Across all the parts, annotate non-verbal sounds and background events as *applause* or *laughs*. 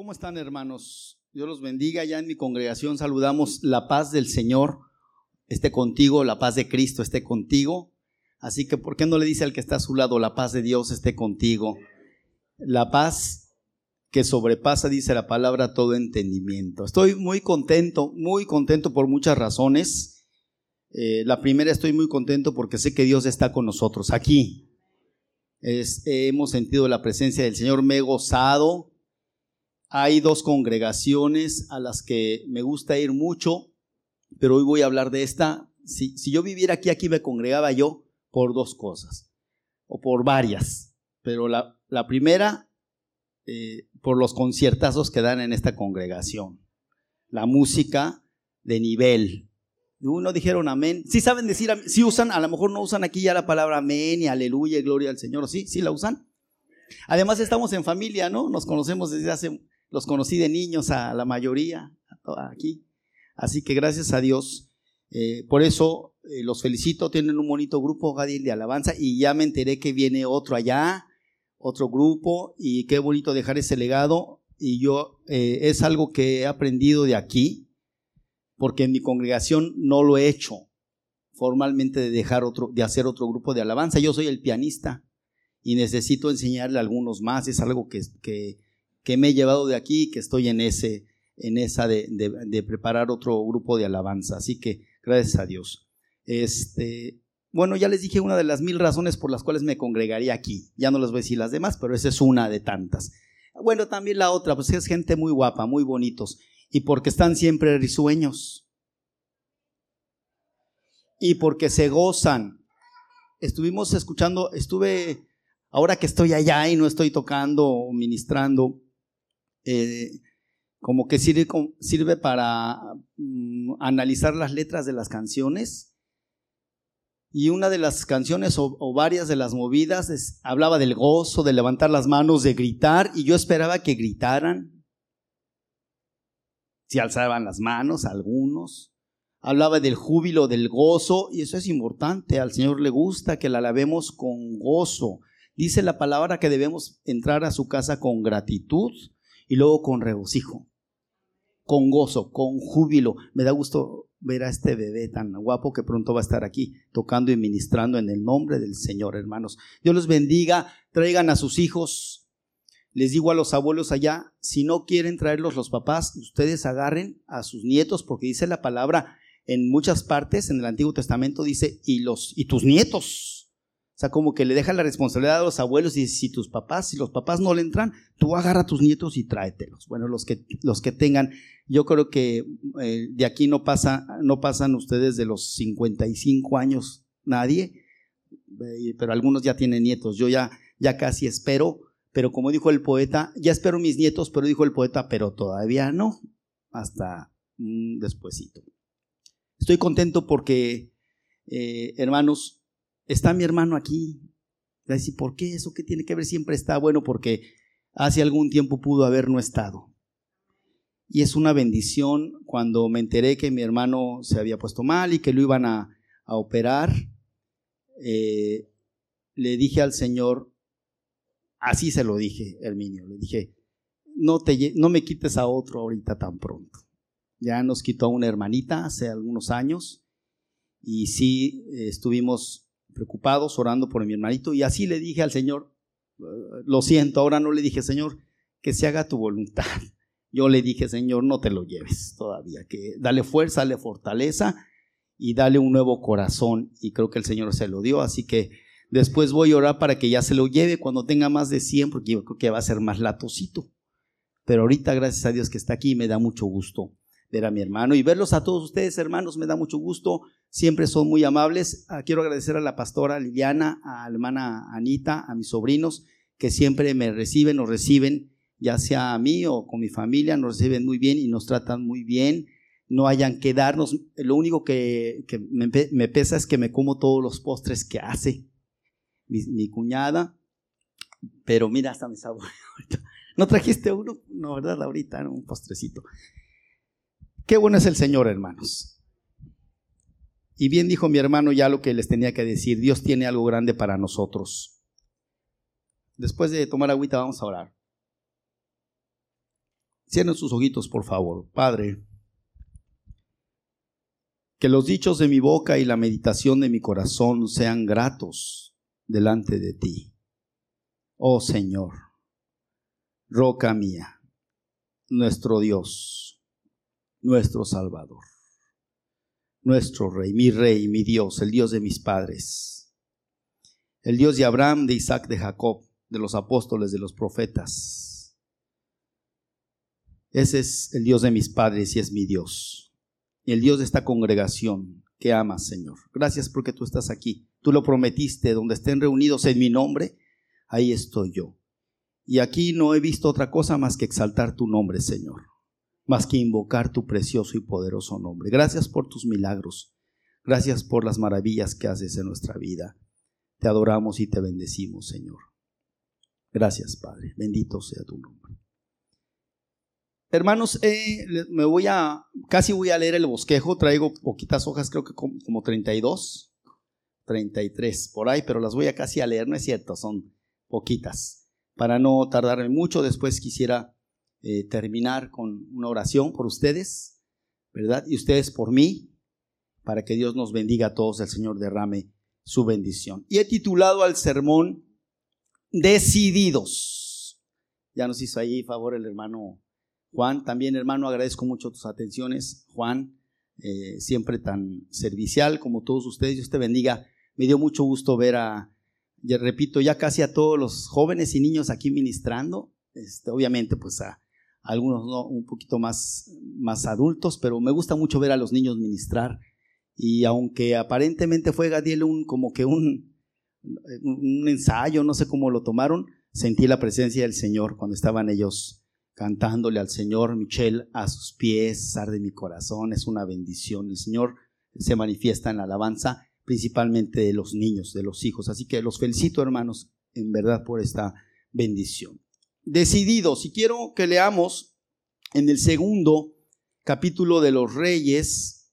¿Cómo están hermanos? Dios los bendiga. Ya en mi congregación saludamos la paz del Señor esté contigo, la paz de Cristo esté contigo. Así que, ¿por qué no le dice al que está a su lado, la paz de Dios esté contigo? La paz que sobrepasa, dice la palabra, todo entendimiento. Estoy muy contento, muy contento por muchas razones. Eh, la primera, estoy muy contento porque sé que Dios está con nosotros aquí. hemos sentido la presencia del Señor, me he gozado, hay dos congregaciones a las que me gusta ir mucho, pero hoy voy a hablar de esta. Si, yo viviera aquí, aquí me congregaba yo por dos cosas, o por varias, pero la, primera, eh, por los conciertazos que dan en esta congregación. La música de nivel. Uno dijeron amén. Sí saben decir, sí usan, a lo mejor no usan aquí ya la palabra amén y aleluya y gloria al Señor, ¿sí? ¿Sí la usan? Además estamos en familia, ¿no? Nos conocemos desde hace los conocí de niños a la mayoría, aquí. Así que gracias a Dios. Eh, por eso eh, los felicito, tienen un bonito grupo, Gadil, de alabanza, y ya me enteré que viene otro allá, otro grupo, y qué bonito dejar ese legado. Y yo, eh, es algo que he aprendido de aquí, porque en mi congregación no lo he hecho formalmente de dejar otro, de hacer otro grupo de alabanza. Yo soy el pianista y necesito enseñarle a algunos más. Es algo que, que que me he llevado de aquí que estoy en ese, en esa de, de, preparar otro grupo de alabanza. Así que gracias a Dios. Este, bueno, ya les dije una de las mil razones por las cuales me congregaría aquí. Ya no les voy a decir las demás, pero esa es una de tantas. Bueno, también la otra, pues es gente muy guapa, muy bonitos. Y porque están siempre risueños. Y porque se gozan. Estuvimos escuchando, estuve, ahora que estoy allá y no estoy tocando o ministrando, eh, como que sirve, sirve para mm, analizar las letras de las canciones. Y una de las canciones o, varias de las movidas hablaba del gozo, de levantar las manos, de gritar, y yo esperaba que gritaran. Si alzaban las manos, algunos. Hablaba del júbilo, del gozo, y eso es importante. Al Señor le gusta que la alabemos con gozo. Dice la palabra que debemos entrar a su casa con gratitud y luego con regocijo, con gozo, con júbilo. Me da gusto ver a este bebé tan guapo que pronto va a estar aquí tocando y ministrando en el nombre del Señor, hermanos. Dios los bendiga, traigan a sus hijos. Les digo a los abuelos allá, si no quieren traerlos los papás, ustedes agarren a sus nietos porque dice la palabra en muchas partes en el Antiguo Testamento dice y los y tus nietos sea, como que le deja la responsabilidad a los abuelos y si tus papás, si los papás no le entran, tú agarra a tus nietos y tráetelos. Bueno, los que, los que tengan, yo creo que eh, de aquí no, pasa, no pasan ustedes de los 55 años nadie, eh, pero algunos ya tienen nietos. Yo ya, ya casi espero, pero como dijo el poeta, ya espero mis nietos, pero dijo el poeta, pero todavía no, hasta despuesito. Estoy contento porque, eh, hermanos, está mi hermano aquí. Va a ¿por qué eso que tiene que ver? Siempre está bueno porque hace algún tiempo pudo haber no estado. Y es una bendición cuando me enteré que mi hermano se había puesto mal y que lo iban a, operar. Eh, le dije al Señor, así se lo dije, Herminio, le dije, no, te, no me quites a otro ahorita tan pronto. Ya nos quitó a una hermanita hace algunos años y sí estuvimos preocupados, orando por mi hermanito, y así le dije al Señor, lo siento, ahora no le dije, Señor, que se haga tu voluntad. *laughs* Yo le dije, Señor, no te lo lleves todavía, que dale fuerza, dale fortaleza y dale un nuevo corazón. Y creo que el Señor se lo dio, así que después voy a orar para que ya se lo lleve cuando tenga más de 100, porque yo creo que va a ser más latosito. Pero ahorita, gracias a Dios que está aquí, me da mucho gusto ver a mi hermano y verlos a todos ustedes, hermanos, me da mucho gusto. Siempre son muy amables. Ah, quiero agradecer a la pastora Liliana, a la hermana Anita, a mis sobrinos, que siempre me reciben, nos reciben, ya sea a mí o con mi familia, nos reciben muy bien y nos tratan muy bien. No hayan que darnos. Lo único que, me, pesa es que me como todos los postres que hace mi, mi cuñada. Pero mira, hasta me saborea *laughs* ¿No trajiste uno? No, ¿verdad? Ahorita, un postrecito. Qué bueno es el Señor, hermanos. Y bien dijo mi hermano ya lo que les tenía que decir. Dios tiene algo grande para nosotros. Después de tomar agüita vamos a orar. Cierren sus ojitos, por favor. Padre, que los dichos de mi boca y la meditación de mi corazón sean gratos delante de ti. Oh Señor, roca mía, nuestro Dios, nuestro Salvador, nuestro Rey, mi Rey, mi Dios, el Dios de mis padres, el Dios de Abraham, de Isaac, de Jacob, de los apóstoles, de los profetas ese es el Dios de mis padres y es mi Dios. El Dios de esta congregación que amas, Señor. Gracias porque tú estás aquí. Tú lo prometiste, donde estén reunidos en mi nombre, ahí estoy yo. Y aquí no he visto otra cosa más que exaltar tu nombre, Señor. Más que invocar tu precioso y poderoso nombre. Gracias por tus milagros. Gracias por las maravillas que haces en nuestra vida. Te adoramos y te bendecimos, Señor. Gracias, Padre. Bendito sea tu nombre. Hermanos, eh, me voy a, casi voy a leer el bosquejo, traigo poquitas hojas, creo que como, 32, 33 por ahí, pero las voy a casi a leer, no es cierto, son poquitas. Para no tardarme mucho, después quisiera eh, terminar con una oración por ustedes, ¿verdad? Y ustedes por mí, para que Dios nos bendiga a todos, el Señor derrame su bendición. Y he titulado al sermón Decididos. Ya nos hizo ahí favor el hermano Juan, también hermano, agradezco mucho tus atenciones. Juan, eh, siempre tan servicial como todos ustedes. Dios te bendiga. Me dio mucho gusto ver a, ya repito, ya casi a todos los jóvenes y niños aquí ministrando. Este, obviamente, pues a, algunos un poquito más, más adultos, pero me gusta mucho ver a los niños ministrar. Y aunque aparentemente fue Gadiel un, como que un, un ensayo, no sé cómo lo tomaron, sentí la presencia del Señor cuando estaban ellos cantándole al Señor, Michelle, a sus pies, arde mi corazón, es una bendición. El Señor se manifiesta en la alabanza, principalmente de los niños, de los hijos. Así que los felicito, hermanos, en verdad por esta bendición. Decidido, si quiero que leamos en el segundo capítulo de los Reyes,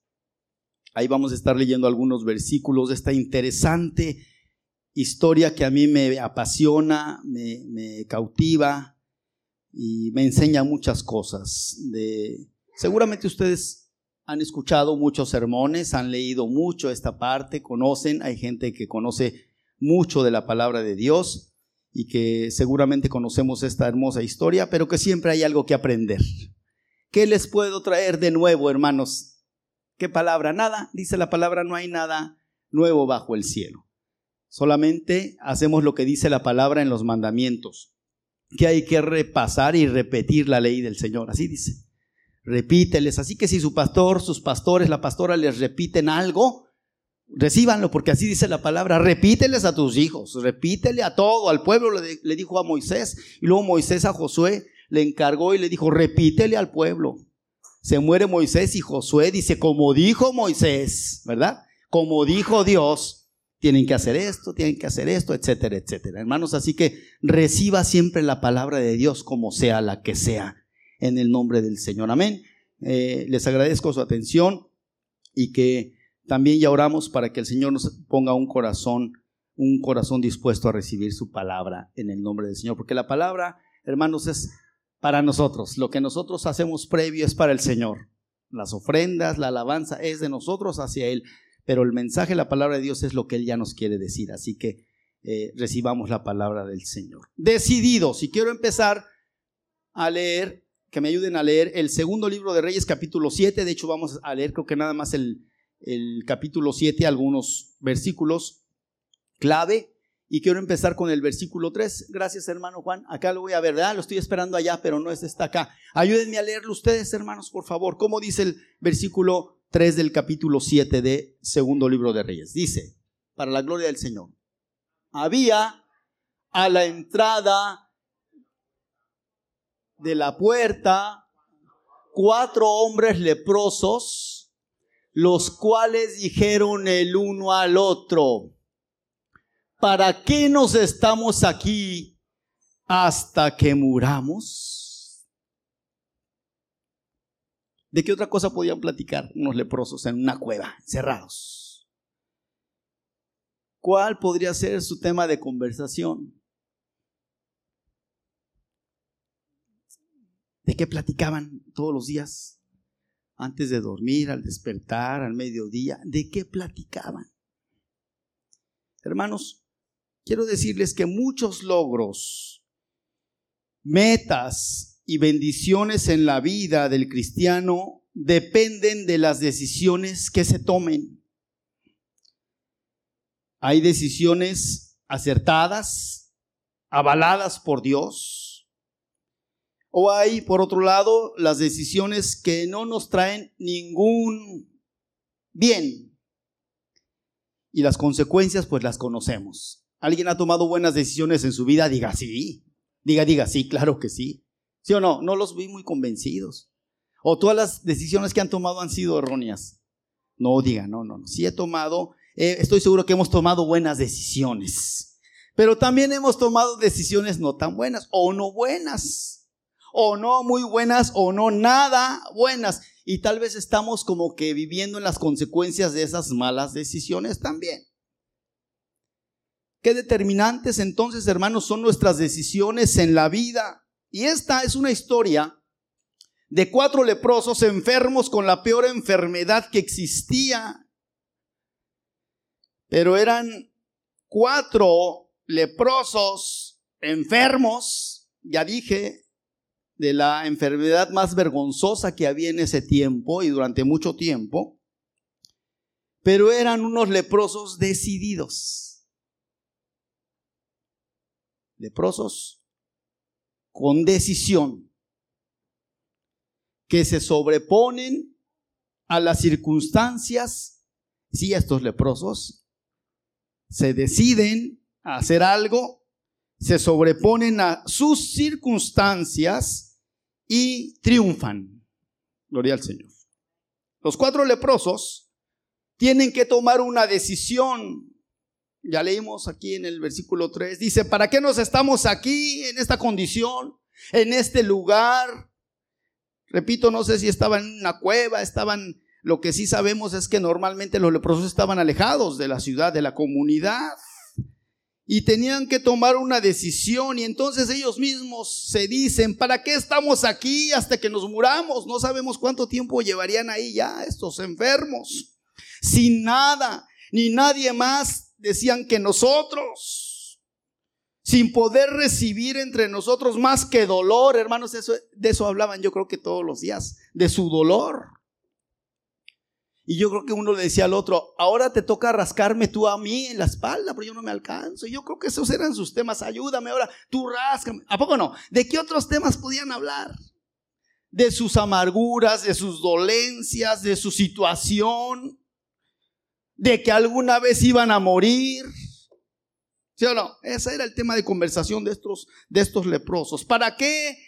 ahí vamos a estar leyendo algunos versículos de esta interesante historia que a mí me apasiona, me, me cautiva, y me enseña muchas cosas. De, seguramente ustedes han escuchado muchos sermones, han leído mucho esta parte, conocen, hay gente que conoce mucho de la palabra de Dios y que seguramente conocemos esta hermosa historia, pero que siempre hay algo que aprender. ¿Qué les puedo traer de nuevo, hermanos? ¿Qué palabra? Nada, dice la palabra, no hay nada nuevo bajo el cielo. Solamente hacemos lo que dice la palabra en los mandamientos que hay que repasar y repetir la ley del Señor. Así dice. Repíteles. Así que si su pastor, sus pastores, la pastora les repiten algo, recíbanlo, porque así dice la palabra. Repíteles a tus hijos, repítele a todo, al pueblo le, dijo a Moisés. Y luego Moisés a Josué le encargó y le dijo, repítele al pueblo. Se muere Moisés y Josué dice, como dijo Moisés, ¿verdad? Como dijo Dios, tienen que hacer esto, tienen que hacer esto, etcétera, etcétera. Hermanos, así que reciba siempre la palabra de Dios como sea la que sea, en el nombre del Señor. Amén. Eh, les agradezco su atención y que también ya oramos para que el Señor nos ponga un corazón, un corazón dispuesto a recibir su palabra en el nombre del Señor, porque la palabra, hermanos, es para nosotros. Lo que nosotros hacemos previo es para el Señor. Las ofrendas, la alabanza es de nosotros hacia Él pero el mensaje, la palabra de Dios es lo que Él ya nos quiere decir. Así que eh, recibamos la palabra del Señor. Decidido, si quiero empezar a leer, que me ayuden a leer el segundo libro de Reyes, capítulo 7. De hecho, vamos a leer creo que nada más el, el capítulo 7, algunos versículos clave. Y quiero empezar con el versículo 3. Gracias, hermano Juan. Acá lo voy a ver, ¿verdad? Lo estoy esperando allá, pero no está acá. Ayúdenme a leerlo ustedes, hermanos, por favor. ¿Cómo dice el versículo 3 del capítulo 7 de segundo libro de Reyes. Dice, para la gloria del Señor, había a la entrada de la puerta cuatro hombres leprosos, los cuales dijeron el uno al otro, ¿para qué nos estamos aquí hasta que muramos? ¿De qué otra cosa podían platicar unos leprosos en una cueva, cerrados? ¿Cuál podría ser su tema de conversación? ¿De qué platicaban todos los días? Antes de dormir, al despertar, al mediodía. ¿De qué platicaban? Hermanos, quiero decirles que muchos logros, metas y bendiciones en la vida del cristiano dependen de las decisiones que se tomen. Hay decisiones acertadas, avaladas por Dios. O hay, por otro lado, las decisiones que no nos traen ningún bien. Y las consecuencias, pues las conocemos. ¿Alguien ha tomado buenas decisiones en su vida? Diga sí. Diga, diga sí, claro que sí. ¿Sí o no? No los vi muy convencidos. O todas las decisiones que han tomado han sido erróneas. No, diga, no, no, no. Sí he tomado eh, estoy seguro que hemos tomado buenas decisiones. Pero también hemos tomado decisiones no tan buenas o no buenas. O no muy buenas o no nada buenas. Y tal vez estamos como que viviendo en las consecuencias de esas malas decisiones también. Qué determinantes entonces, hermanos, son nuestras decisiones en la vida. Y esta es una historia de cuatro leprosos enfermos con la peor enfermedad que existía pero eran cuatro leprosos enfermos, ya dije, de la enfermedad más vergonzosa que había en ese tiempo y durante mucho tiempo, pero eran unos leprosos decididos. Leprosos con decisión, que se sobreponen a las circunstancias, sí, estos leprosos, se deciden a hacer algo, se sobreponen a sus circunstancias y triunfan. Gloria al Señor. Los cuatro leprosos tienen que tomar una decisión. Ya leímos aquí en el versículo 3. Dice, ¿para qué nos estamos aquí en esta condición, en este lugar? Repito, no sé si estaban en una cueva, estaban lo que sí sabemos es que normalmente los leprosos estaban alejados de la ciudad, de la comunidad, y tenían que tomar una decisión y entonces ellos mismos se dicen, ¿para qué estamos aquí hasta que nos muramos? No sabemos cuánto tiempo llevarían ahí ya estos enfermos, sin nada, ni nadie más decían que nosotros, sin poder recibir entre nosotros más que dolor, hermanos, eso, de eso hablaban yo creo que todos los días, de su dolor. Y yo creo que uno le decía al otro, ahora te toca rascarme tú a mí en la espalda, pero yo no me alcanzo. Y yo creo que esos eran sus temas, ayúdame ahora, tú ráscame. ¿A poco no? ¿De qué otros temas podían hablar? De sus amarguras, de sus dolencias, de su situación, de que alguna vez iban a morir. ¿Sí o no? Ese era el tema de conversación de estos, de estos leprosos. ¿Para qué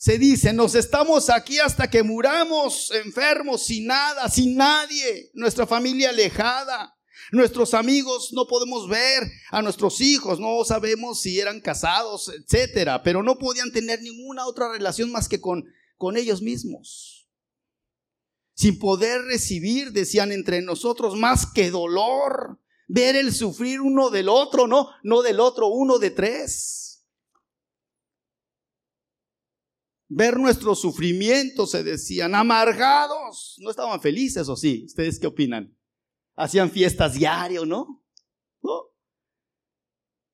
se dice, nos estamos aquí hasta que muramos enfermos, sin nada, sin nadie, nuestra familia alejada, nuestros amigos no podemos ver, a nuestros hijos no sabemos si eran casados, etcétera, pero no podían tener ninguna otra relación más que con, con ellos mismos. Sin poder recibir, decían entre nosotros, más que dolor, ver el sufrir uno del otro, no, no del otro, uno de tres. Ver nuestro sufrimiento, se decían, amargados. No estaban felices, o sí. ¿Ustedes qué opinan? Hacían fiestas diario, ¿no?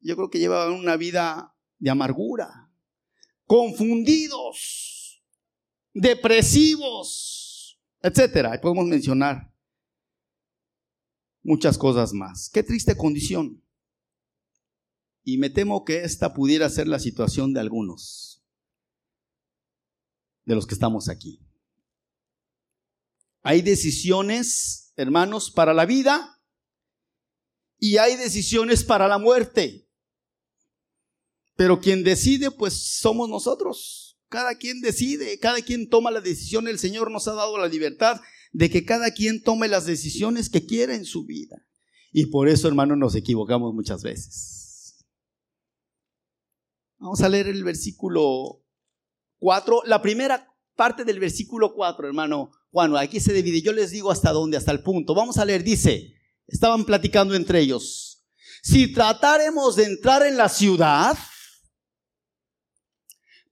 Yo creo que llevaban una vida de amargura, confundidos, depresivos, etcétera. Y podemos mencionar muchas cosas más. Qué triste condición. Y me temo que esta pudiera ser la situación de algunos de los que estamos aquí. Hay decisiones, hermanos, para la vida y hay decisiones para la muerte. Pero quien decide, pues somos nosotros. Cada quien decide, cada quien toma la decisión. El Señor nos ha dado la libertad de que cada quien tome las decisiones que quiera en su vida. Y por eso, hermanos, nos equivocamos muchas veces. Vamos a leer el versículo 4, la primera parte del versículo 4, hermano Juan, aquí se divide. Yo les digo hasta dónde, hasta el punto. Vamos a leer, dice, estaban platicando entre ellos. Si tratáremos de entrar en la ciudad,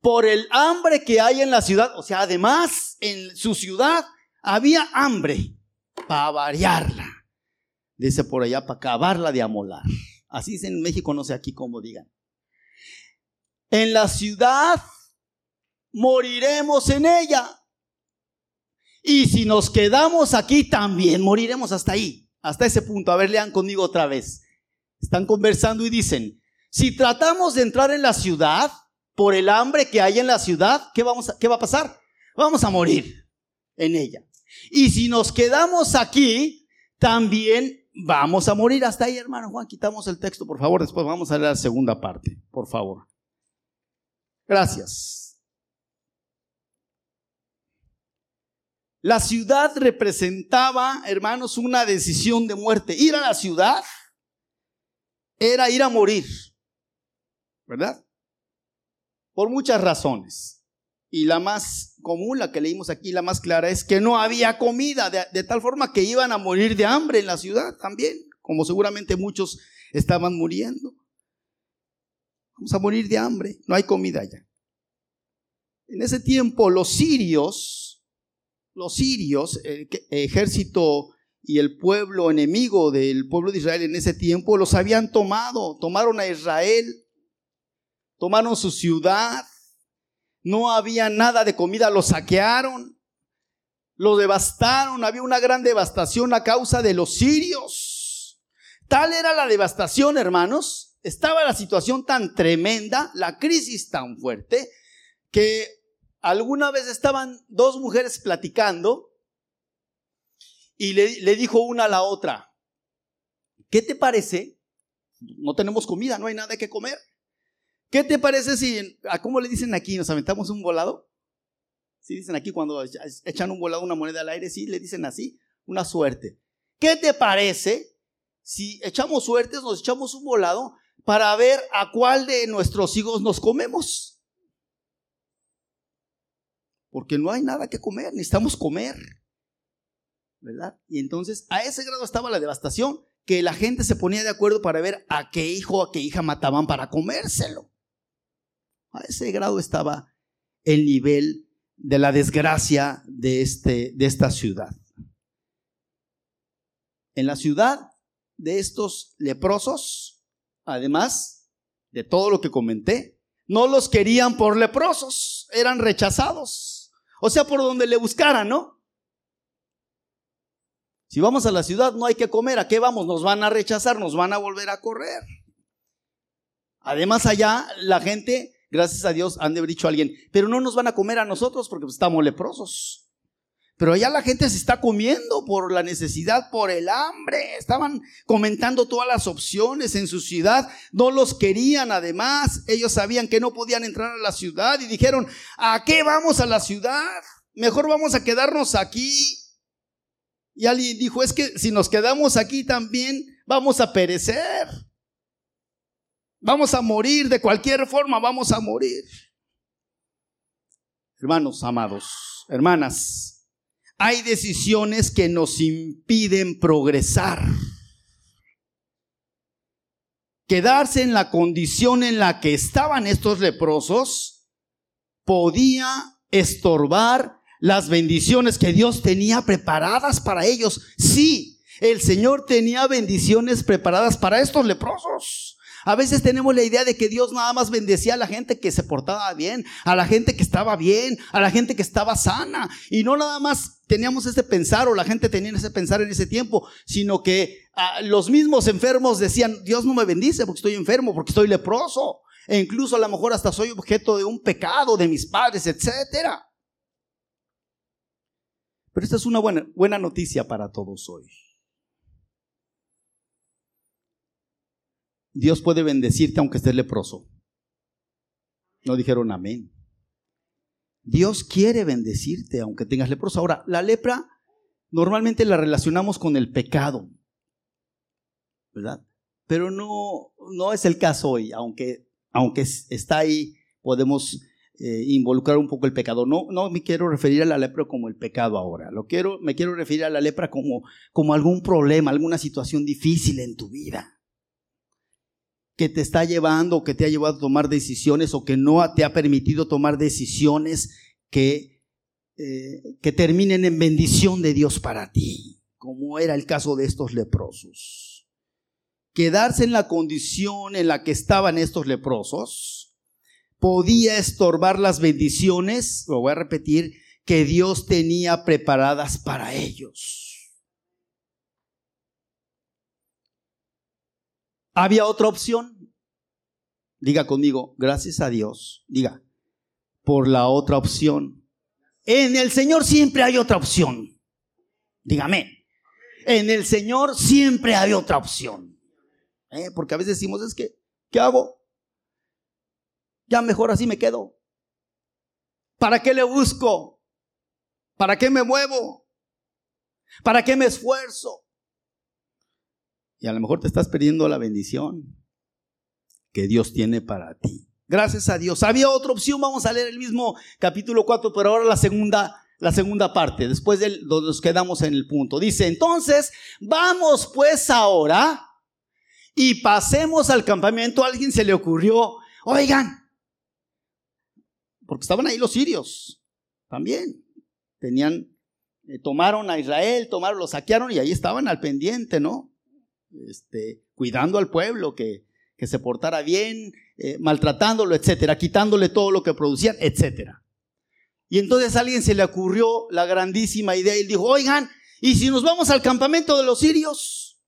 por el hambre que hay en la ciudad. O sea, además, en su ciudad había hambre para variarla. Dice por allá, para acabarla de amolar. Así dice en México, no sé aquí cómo digan. En la ciudad moriremos en ella. Y si nos quedamos aquí, también moriremos hasta ahí, hasta ese punto. A ver, lean conmigo otra vez. Están conversando y dicen, si tratamos de entrar en la ciudad, por el hambre que hay en la ciudad, ¿qué, vamos ¿qué va a pasar? Vamos a morir en ella. Y si nos quedamos aquí, también vamos a morir. Hasta ahí, hermano Juan, quitamos el texto, por favor. Después vamos a leer la segunda parte, por favor. Gracias. La ciudad representaba, hermanos, una decisión de muerte. Ir a la ciudad era ir a morir. ¿Verdad? por muchas razones. Y la más común, la que leímos aquí, la más clara, es que no había comida, de, tal forma que iban a morir de hambre en la ciudad también, como seguramente muchos estaban muriendo. Vamos a morir de hambre, no hay comida ya. En ese tiempo los sirios, los sirios, el ejército y el pueblo enemigo del pueblo de Israel en ese tiempo, los habían tomado, tomaron a Israel tomaron su ciudad, no había nada de comida, lo saquearon, lo devastaron, había una gran devastación a causa de los sirios. Tal era la devastación, hermanos, estaba la situación tan tremenda, la crisis tan fuerte, que alguna vez estaban dos mujeres platicando y le, dijo una a la otra, ¿qué te parece? No tenemos comida, no hay nada que comer. ¿Qué te parece si, cómo le dicen aquí, nos aventamos un volado? Sí, dicen aquí cuando echan un volado, una moneda al aire, sí, le dicen así, una suerte. ¿Qué te parece si echamos suertes, nos echamos un volado para ver a cuál de nuestros hijos nos comemos? Porque no hay nada que comer, necesitamos comer. ¿Verdad? Y entonces a ese grado estaba la devastación que la gente se ponía de acuerdo para ver a qué hijo, a qué hija mataban para comérselo. A ese grado estaba el nivel de la desgracia de, este, de esta ciudad. En la ciudad de estos leprosos, además de todo lo que comenté, no los querían por leprosos, eran rechazados. O sea, por donde le buscaran, ¿no? Si vamos a la ciudad no hay que comer, ¿a qué vamos? Nos van a rechazar, nos van a volver a correr. Además allá la gente gracias a Dios, han de haber dicho a alguien, pero no nos van a comer a nosotros porque estamos leprosos. Pero allá la gente se está comiendo por la necesidad, por el hambre. Estaban comentando todas las opciones en su ciudad. No los querían además. Ellos sabían que no podían entrar a la ciudad y dijeron, ¿a qué vamos a la ciudad? Mejor vamos a quedarnos aquí. Y alguien dijo, es que si nos quedamos aquí también vamos a perecer. Vamos a morir, de cualquier forma vamos a morir. Hermanos amados, hermanas, hay decisiones que nos impiden progresar. Quedarse en la condición en la que estaban estos leprosos podía estorbar las bendiciones que Dios tenía preparadas para ellos. Sí, el Señor tenía bendiciones preparadas para estos leprosos. A veces tenemos la idea de que Dios nada más bendecía a la gente que se portaba bien, a la gente que estaba bien, a la gente que estaba sana. Y no nada más teníamos ese pensar o la gente tenía ese pensar en ese tiempo, sino que ah, los mismos enfermos decían, Dios no me bendice porque estoy enfermo, porque estoy leproso. E incluso a lo mejor hasta soy objeto de un pecado de mis padres, etcétera. Pero esta es una buena, buena noticia para todos hoy. Dios puede bendecirte aunque estés leproso. No dijeron amén. Dios quiere bendecirte aunque tengas leproso. Ahora, la lepra normalmente la relacionamos con el pecado, ¿verdad? Pero no, no es el caso hoy, aunque, aunque está ahí, podemos eh, involucrar un poco el pecado. No, no me quiero referir a la lepra como el pecado ahora. Lo quiero, me quiero referir a la lepra como, como algún problema, alguna situación difícil en tu vida. Que te está llevando, que te ha llevado a tomar decisiones o que no te ha permitido tomar decisiones que, eh, que terminen en bendición de Dios para ti, como era el caso de estos leprosos. Quedarse en la condición en la que estaban estos leprosos podía estorbar las bendiciones, lo voy a repetir, que Dios tenía preparadas para ellos. ¿Había otra opción? Diga conmigo, gracias a Dios. Diga, por la otra opción. En el Señor siempre hay otra opción. Dígame. En el Señor siempre hay otra opción. ¿Eh? Porque a veces decimos, es que, ¿qué hago? Ya mejor así me quedo. ¿Para qué le busco? ¿Para qué me muevo? ¿Para qué me esfuerzo? Y a lo mejor te estás perdiendo la bendición que Dios tiene para ti. Gracias a Dios. Había otra opción, vamos a leer el mismo capítulo 4, pero ahora la segunda, la segunda parte, después de nos quedamos en el punto. Dice, entonces, vamos pues ahora y pasemos al campamento. A alguien se le ocurrió, oigan, porque estaban ahí los sirios también. Tenían, eh, tomaron a Israel, tomaron, lo saquearon y ahí estaban al pendiente, ¿no? Este, cuidando al pueblo, que, que se portara bien, eh, maltratándolo, etcétera, quitándole todo lo que producían, etcétera. Y entonces a alguien se le ocurrió la grandísima idea y dijo, oigan, ¿y si nos vamos al campamento de los sirios?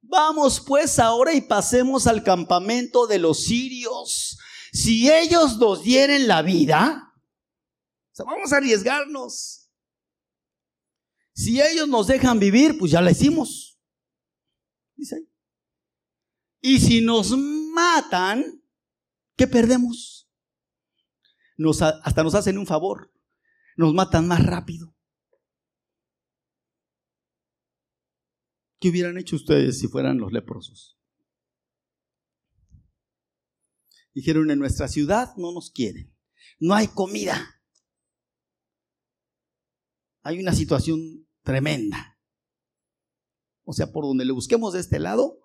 Vamos pues ahora y pasemos al campamento de los sirios. Si ellos nos dieren la vida, vamos a arriesgarnos. Si ellos nos dejan vivir, pues ya la hicimos. Y si nos matan, ¿qué perdemos? Hasta nos hacen un favor. Nos matan más rápido. ¿Qué hubieran hecho ustedes si fueran los leprosos? Dijeron, en nuestra ciudad no nos quieren. No hay comida. Hay una situación tremenda. O sea, por donde le busquemos de este lado,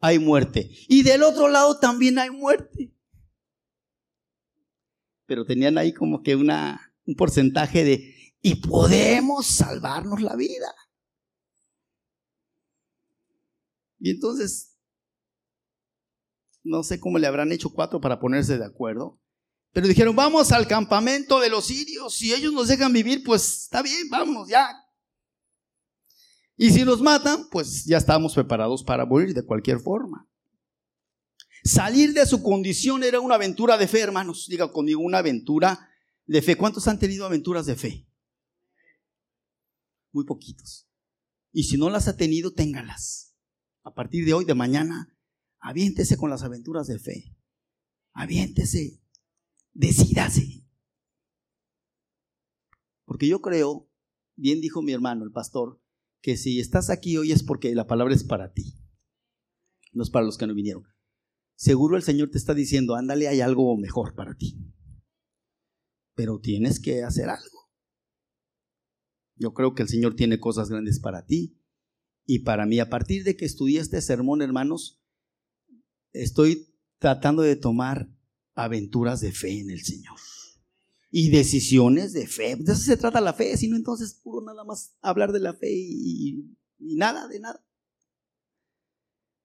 hay muerte. Y del otro lado también hay muerte. Pero tenían ahí como que una, un porcentaje de, y podemos salvarnos la vida. Y entonces, no sé cómo le habrán hecho cuatro para ponerse de acuerdo, pero dijeron, vamos al campamento de los sirios, si ellos nos dejan vivir, pues está bien, vamos, ya, y si nos matan, pues ya estamos preparados para morir de cualquier forma. Salir de su condición era una aventura de fe, hermanos. Diga conmigo, una aventura de fe. ¿Cuántos han tenido aventuras de fe? Muy poquitos. Y si no las ha tenido, téngalas. A partir de hoy, de mañana, aviéntese con las aventuras de fe. Aviéntese. Decídase. Porque yo creo, bien dijo mi hermano, el pastor, que si estás aquí hoy es porque la palabra es para ti, no es para los que no vinieron. Seguro el Señor te está diciendo, ándale, hay algo mejor para ti. Pero tienes que hacer algo. Yo creo que el Señor tiene cosas grandes para ti y para mí. A partir de que estudié este sermón, hermanos, estoy tratando de tomar aventuras de fe en el Señor y decisiones de fe. De eso se trata la fe, sino entonces puro nada más hablar de la fe y, nada, de nada.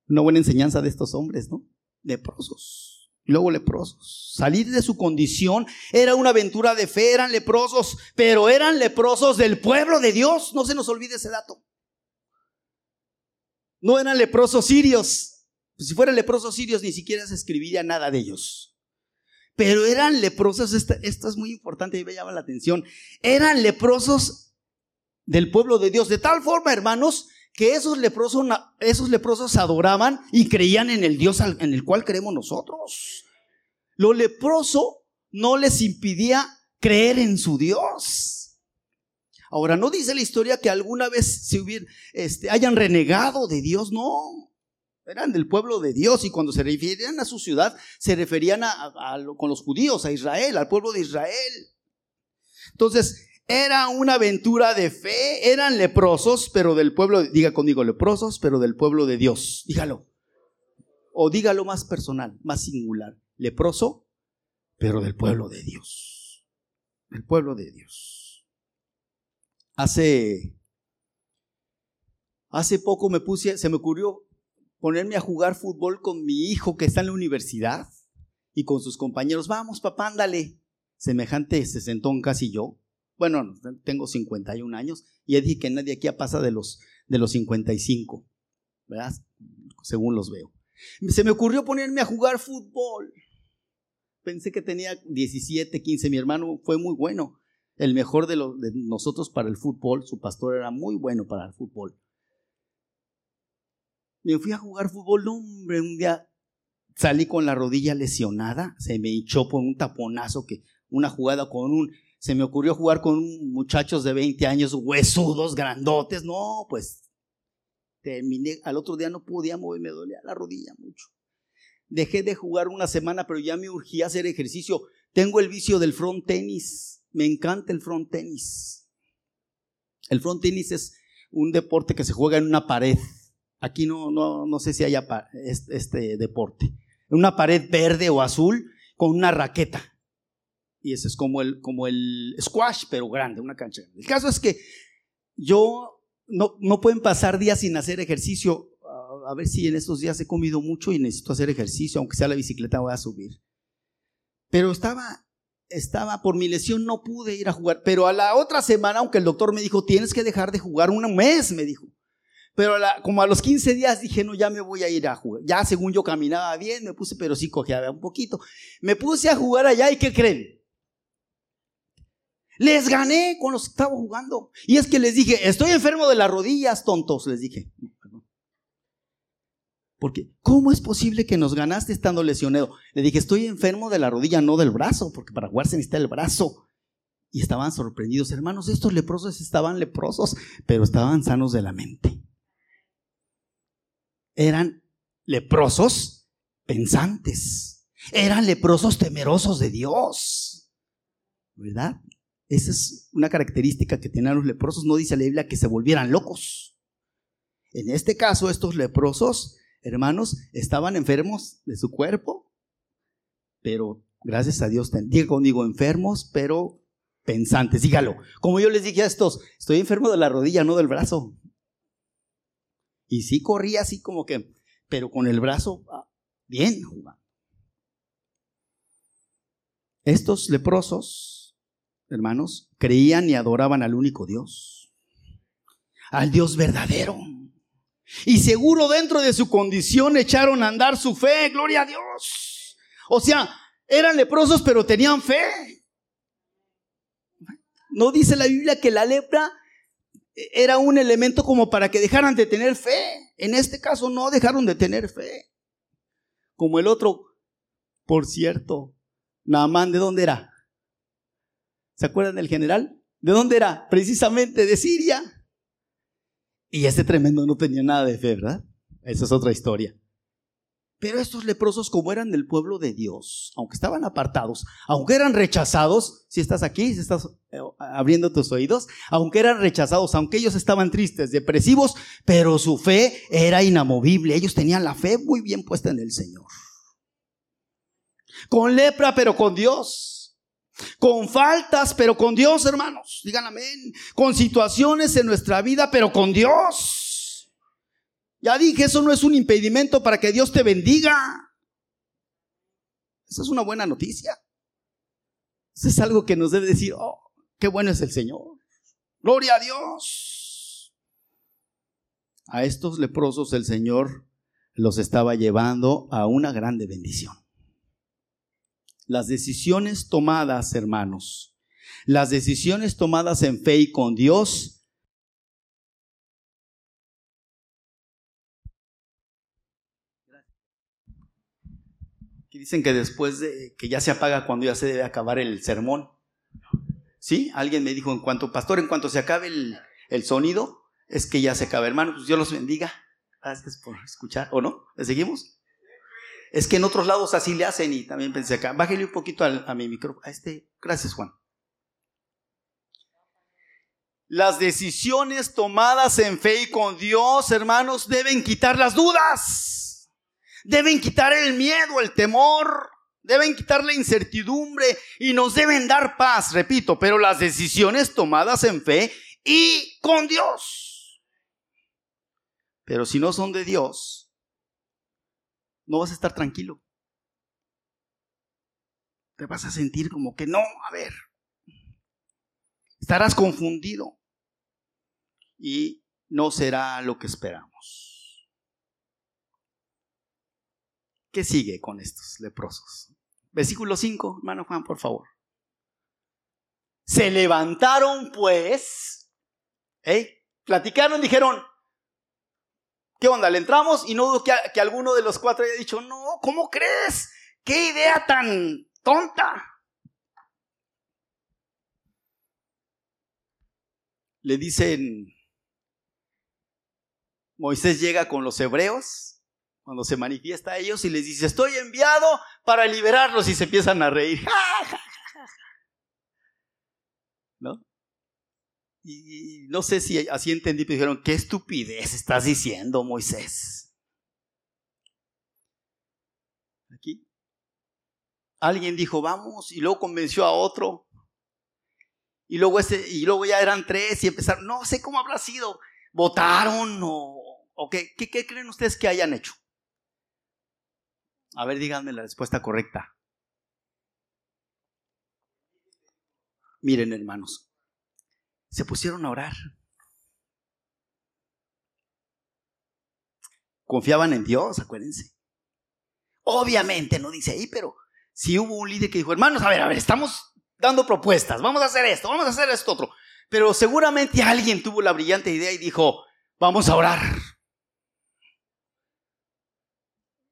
Una buena enseñanza de estos hombres, ¿no? Leprosos. Luego leprosos. Salir de su condición era una aventura de fe, eran leprosos, pero eran leprosos del pueblo de Dios. No se nos olvide ese dato. No eran leprosos sirios. si fueran leprosos sirios, ni siquiera se escribiría nada de ellos pero eran leprosos, esto, es muy importante y me llama la atención, eran leprosos del pueblo de Dios, de tal forma, hermanos, que esos leprosos, esos leprosos adoraban y creían en el Dios en el cual creemos nosotros. Lo leproso no les impidía creer en su Dios. Ahora, no dice la historia que alguna vez se este, hayan renegado de Dios, no. Eran del pueblo de Dios y cuando se referían a su ciudad, se referían a, con los judíos, a Israel, al pueblo de Israel. Entonces, era una aventura de fe, eran leprosos, pero del pueblo, diga conmigo, leprosos, pero del pueblo de Dios. Dígalo, o dígalo más personal, más singular, leproso, pero del pueblo de Dios. Del pueblo de Dios. Hace, hace poco me puse, se me ocurrió ponerme a jugar fútbol con mi hijo que está en la universidad y con sus compañeros. Vamos, papá, ándale. Semejante sesentón casi yo. Bueno, tengo 51 años y dije que nadie aquí pasa de los, de los 55, ¿verdad? Según los veo. Se me ocurrió ponerme a jugar fútbol. Pensé que tenía 17, 15. Mi hermano fue muy bueno. El mejor de, de nosotros para el fútbol. Su pastor era muy bueno para el fútbol. Me fui a jugar fútbol. hombre, un día salí con la rodilla lesionada. Se me hinchó por un taponazo que una jugada con un... Se me ocurrió jugar con muchachos de 20 años, huesudos, grandotes. No, pues terminé, al otro día no podía mover, me dolía la rodilla mucho. Dejé de jugar una semana, pero ya me urgía hacer ejercicio. Tengo el vicio del front tenis. Me encanta el front tenis. El front tenis es un deporte que se juega en una pared. Aquí no, no, no sé si haya este, deporte. Una pared verde o azul con una raqueta. Y ese es como el, como el squash, pero grande, una cancha. El caso es que yo no, pueden pasar días sin hacer ejercicio. A ver si en estos días he comido mucho y necesito hacer ejercicio, aunque sea la bicicleta voy a subir. Pero estaba, estaba por mi lesión, no pude ir a jugar. Pero a la otra semana, aunque el doctor me dijo, tienes que dejar de jugar un mes, me dijo. Pero como a los 15 días dije, no, ya me voy a ir a jugar. Ya según yo caminaba bien, me puse, pero sí cojeaba un poquito. Me puse a jugar allá y ¿qué creen? Les gané con los que estaba jugando. Y es que les dije, estoy enfermo de las rodillas, tontos, les dije. Porque, ¿cómo es posible que nos ganaste estando lesionado? Le dije, estoy enfermo de la rodilla, no del brazo, porque para jugar se necesita el brazo. Y estaban sorprendidos, hermanos, estos leprosos estaban leprosos, pero estaban sanos de la mente. Eran leprosos pensantes. Eran leprosos temerosos de Dios. ¿Verdad? Esa es una característica que tenían los leprosos. No dice la Biblia que se volvieran locos. En este caso, estos leprosos, hermanos, estaban enfermos de su cuerpo, pero gracias a Dios, diga conmigo, enfermos, pero pensantes. Dígalo. Como yo les dije a estos, estoy enfermo de la rodilla, no del brazo. Y sí corría así como que, pero con el brazo ah, bien Estos leprosos hermanos, creían y adoraban al único Dios, al Dios verdadero. Y seguro dentro de su condición echaron a andar su fe, gloria a Dios. O sea, eran leprosos pero tenían fe. No dice la Biblia que la lepra era un elemento como para que dejaran de tener fe. En este caso no dejaron de tener fe. Como el otro, por cierto, Naamán, ¿de dónde era? ¿Se acuerdan del general? ¿De dónde era? Precisamente de Siria. Y este tremendo no tenía nada de fe, ¿verdad? Esa es otra historia. Pero estos leprosos, como eran del pueblo de Dios, aunque estaban apartados, aunque eran rechazados, si estás aquí, si estás eh, abriendo tus oídos, aunque eran rechazados, aunque ellos estaban tristes, depresivos, pero su fe era inamovible. Ellos tenían la fe muy bien puesta en el Señor. Con lepra, pero con Dios con faltas, pero con Dios, hermanos. Digan amén. Con situaciones en nuestra vida, pero con Dios. Ya dije, eso no es un impedimento para que Dios te bendiga. Esa es una buena noticia. Eso es algo que nos debe decir, oh, qué bueno es el Señor. Gloria a Dios. A estos leprosos el Señor los estaba llevando a una grande bendición las decisiones tomadas, hermanos, las decisiones tomadas en fe y con Dios, dicen que después de que ya se apaga cuando ya se debe acabar el sermón. ¿Sí? Alguien me dijo en cuanto, pastor, en cuanto se acabe el, el sonido, es que ya se acaba. Hermanos, pues Dios los bendiga. Gracias por escuchar. ¿O no? ¿Le seguimos? Es que en otros lados así le hacen y también pensé acá. Bájale un poquito a, mi micrófono. A este. Gracias, Juan. Las decisiones tomadas en fe y con Dios, hermanos, deben quitar las dudas. Deben quitar el miedo, el temor, deben quitar la incertidumbre y nos deben dar paz, repito, pero las decisiones tomadas en fe y con Dios. Pero si no son de Dios, no vas a estar tranquilo. Te vas a sentir como que no, a ver, estarás confundido y no será lo que esperamos. ¿Qué sigue con estos leprosos? Versículo 5, hermano Juan, por favor. Se levantaron pues, ¿eh? platicaron, dijeron, ¿qué onda? Le entramos y no dudo que, que alguno de los cuatro haya dicho, no, ¿cómo crees? ¿Qué idea tan tonta? Le dicen, Moisés llega con los hebreos cuando se manifiesta a ellos y les dice, estoy enviado para liberarlos y se empiezan a reír. *laughs* ¿No? Y no sé si así entendí, pero dijeron, qué estupidez estás diciendo, Moisés. Aquí. Alguien dijo, vamos, y luego convenció a otro. Y luego, ese, y luego ya eran tres y empezaron, no sé cómo habrá sido, votaron o, qué, qué creen ustedes que hayan hecho. A ver, díganme la respuesta correcta. Miren, hermanos, se pusieron a orar. Confiaban en Dios, acuérdense. Obviamente no dice ahí, pero si hubo un líder que dijo, hermanos, a ver, a ver, estamos dando propuestas, vamos a hacer esto, vamos a hacer esto otro. Pero seguramente alguien tuvo la brillante idea y dijo, vamos a orar.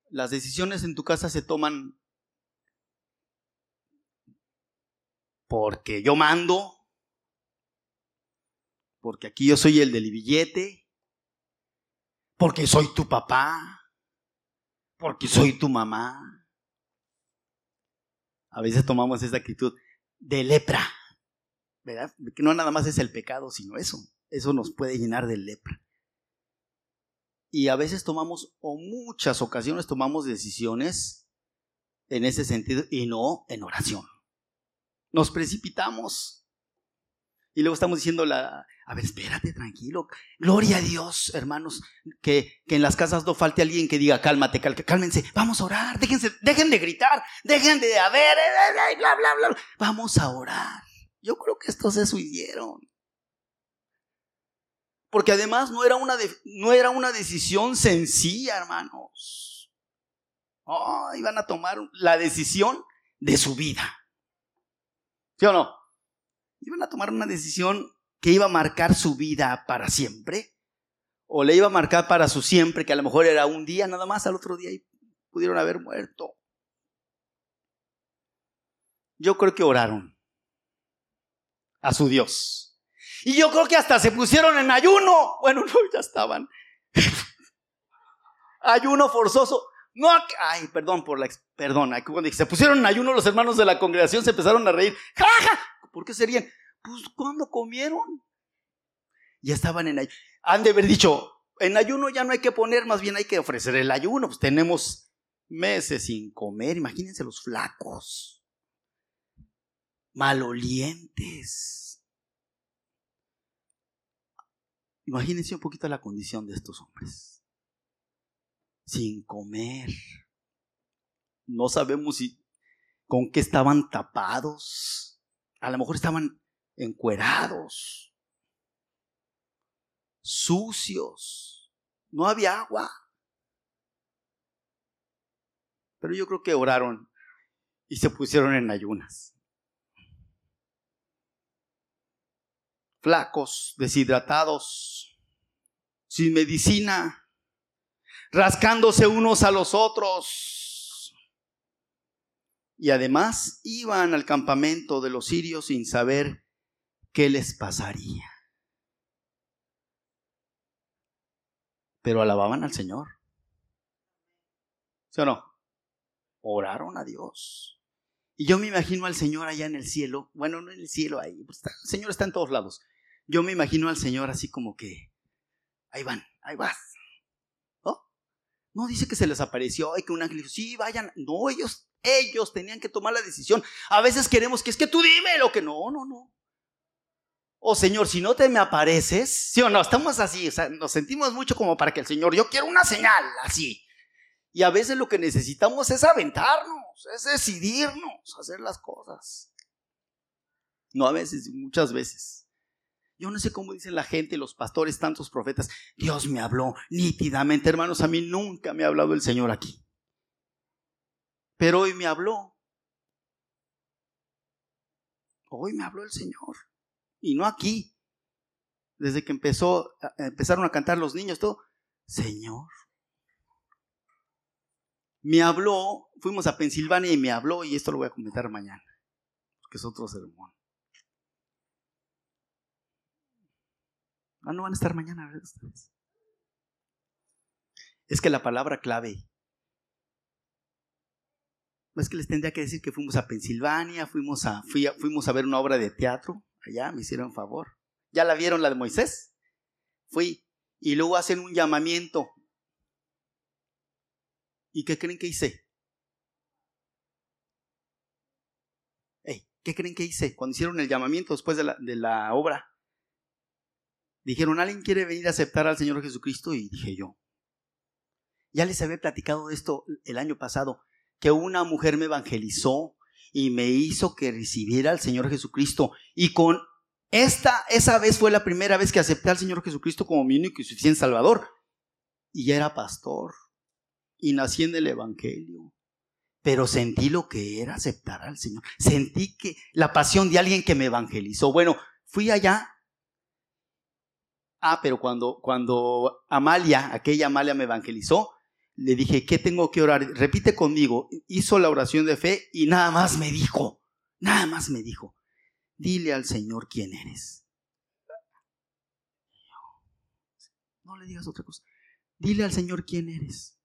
Las decisiones en tu casa se toman porque yo mando, porque aquí yo soy el del billete, porque soy tu papá, porque soy tu mamá. A veces tomamos esa actitud de lepra, ¿verdad? Que no nada más es el pecado, sino eso. Eso nos puede llenar de lepra. Y a veces tomamos, o muchas ocasiones tomamos decisiones en ese sentido y no en oración. Nos precipitamos. Y luego estamos diciendo, la, a ver, espérate, tranquilo. Gloria a Dios, hermanos, que, que en las casas no falte alguien que diga, cálmate, cálmense, vamos a orar, déjense, dejen de gritar, dejen de, a ver, eh, eh, bla, bla, bla, vamos a orar. Yo creo que estos se suicieron. Porque además no era una, no era una decisión sencilla, hermanos. Oh, iban a tomar la decisión de su vida. ¿Sí o no? Iban a tomar una decisión que iba a marcar su vida para siempre. O le iba a marcar para su siempre, que a lo mejor era un día nada más, al otro día y pudieron haber muerto. Yo creo que oraron a su Dios. Y yo creo que hasta se pusieron en ayuno. Bueno, *laughs* no, ya estaban. ayuno forzoso. No, ay, perdón por la, perdón, cuando se pusieron en ayuno los hermanos de la congregación se empezaron a reír. ¡Ja, por qué serían? Pues cuando comieron. Ya estaban en ayuno. Han de haber dicho, en ayuno ya no hay que poner, más bien hay que ofrecer el ayuno. Pues tenemos meses sin comer, imagínense los flacos, malolientes Imagínense un poquito la condición de estos hombres. Sin comer. No sabemos si con qué estaban tapados. A lo mejor estaban encuerados. Sucios. No había agua. Pero yo creo que oraron y se pusieron en ayunas. Flacos, deshidratados, sin medicina, rascándose unos a los otros. Y además iban al campamento de los sirios sin saber qué les pasaría. Pero alababan al Señor. ¿Sí o no? Oraron a Dios. Y yo me imagino al Señor allá en el cielo, bueno, no en el cielo ahí, pues el Señor está en todos lados. Yo me imagino al Señor así como que, ahí van, ahí vas. No dice que se les apareció y que un ángel dijo, sí, vayan. No, ellos, ellos tenían que tomar la decisión. A veces queremos que es que tú dime lo que no, no, no. Oh Señor, si no te me apareces, sí o no, estamos así, o sea, nos sentimos mucho como para que el Señor, yo quiero una señal, así. Y a veces lo que necesitamos es aventarnos, es decidirnos hacer las cosas. No a veces, muchas veces. Yo no sé cómo dicen la gente, los pastores, tantos profetas. Dios me habló nítidamente, hermanos. A mí nunca me ha hablado el Señor aquí. Pero hoy me habló. Hoy me habló el Señor. Y no aquí. Desde que empezó, empezaron a cantar los niños, todo. Señor. Me habló, fuimos a Pensilvania y me habló, y esto lo voy a comentar mañana, que es otro sermón. Ah, no van a estar mañana, ¿verdad? Ustedes? Es que la palabra clave. Es que les tendría que decir que fuimos a Pensilvania, fuimos a, fuimos a ver una obra de teatro, allá me hicieron favor. ¿Ya la vieron la de Moisés? Fui. Y luego hacen un llamamiento. ¿Y qué creen que hice? ¿Qué creen que hice cuando hicieron el llamamiento después de la, obra? Dijeron, ¿alguien quiere venir a aceptar al Señor Jesucristo? Y dije yo. Ya les había platicado de esto el año pasado, que una mujer me evangelizó y me hizo que recibiera al Señor Jesucristo. Y con esta, esa vez fue la primera vez que acepté al Señor Jesucristo como mi único y suficiente Salvador. Y ya era pastor. Y nací en el Evangelio. Pero sentí lo que era aceptar al Señor. Sentí que la pasión de alguien que me evangelizó. Bueno, fui allá Ah, pero cuando, cuando Amalia, aquella Amalia me evangelizó, le dije, ¿qué tengo que orar? Repite conmigo. Hizo la oración de fe y nada más me dijo, nada más me dijo, dile al Señor quién eres. No le digas otra cosa. Dile al Señor quién eres.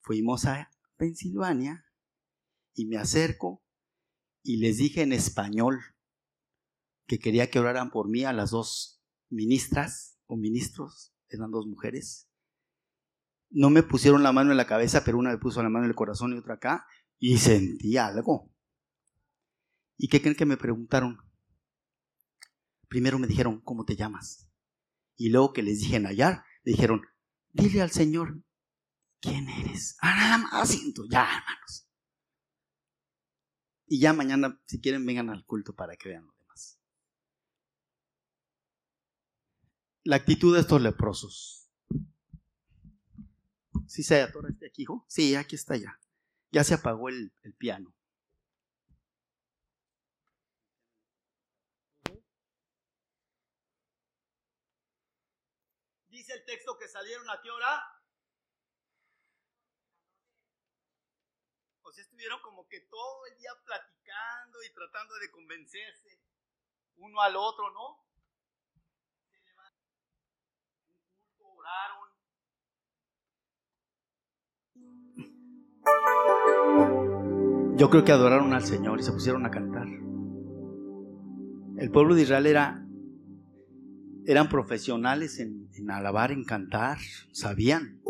Fuimos a Pensilvania y me acerco y les dije en español, que quería que oraran por mí a las dos ministras o ministros, eran dos mujeres. No me pusieron la mano en la cabeza, pero una me puso la mano en el corazón y otra acá, y sentí algo. ¿Y qué creen que me preguntaron? Primero me dijeron, ¿cómo te llamas? Y luego que les dije en hallar, dijeron, dile al Señor, ¿quién eres? Ah, nada más siento, ya hermanos. Y ya mañana, si quieren, vengan al culto para que vean. la actitud de estos leprosos. ¿Sí se atora este aquí, hijo? Sí, aquí está ya. Ya se apagó el, el piano. Dice el texto que salieron a qué hora? O sea, estuvieron como que todo el día platicando y tratando de convencerse uno al otro, ¿no? Yo creo que adoraron al Señor y se pusieron a cantar. El pueblo de Israel era, eran profesionales en, en alabar, en cantar, sabían.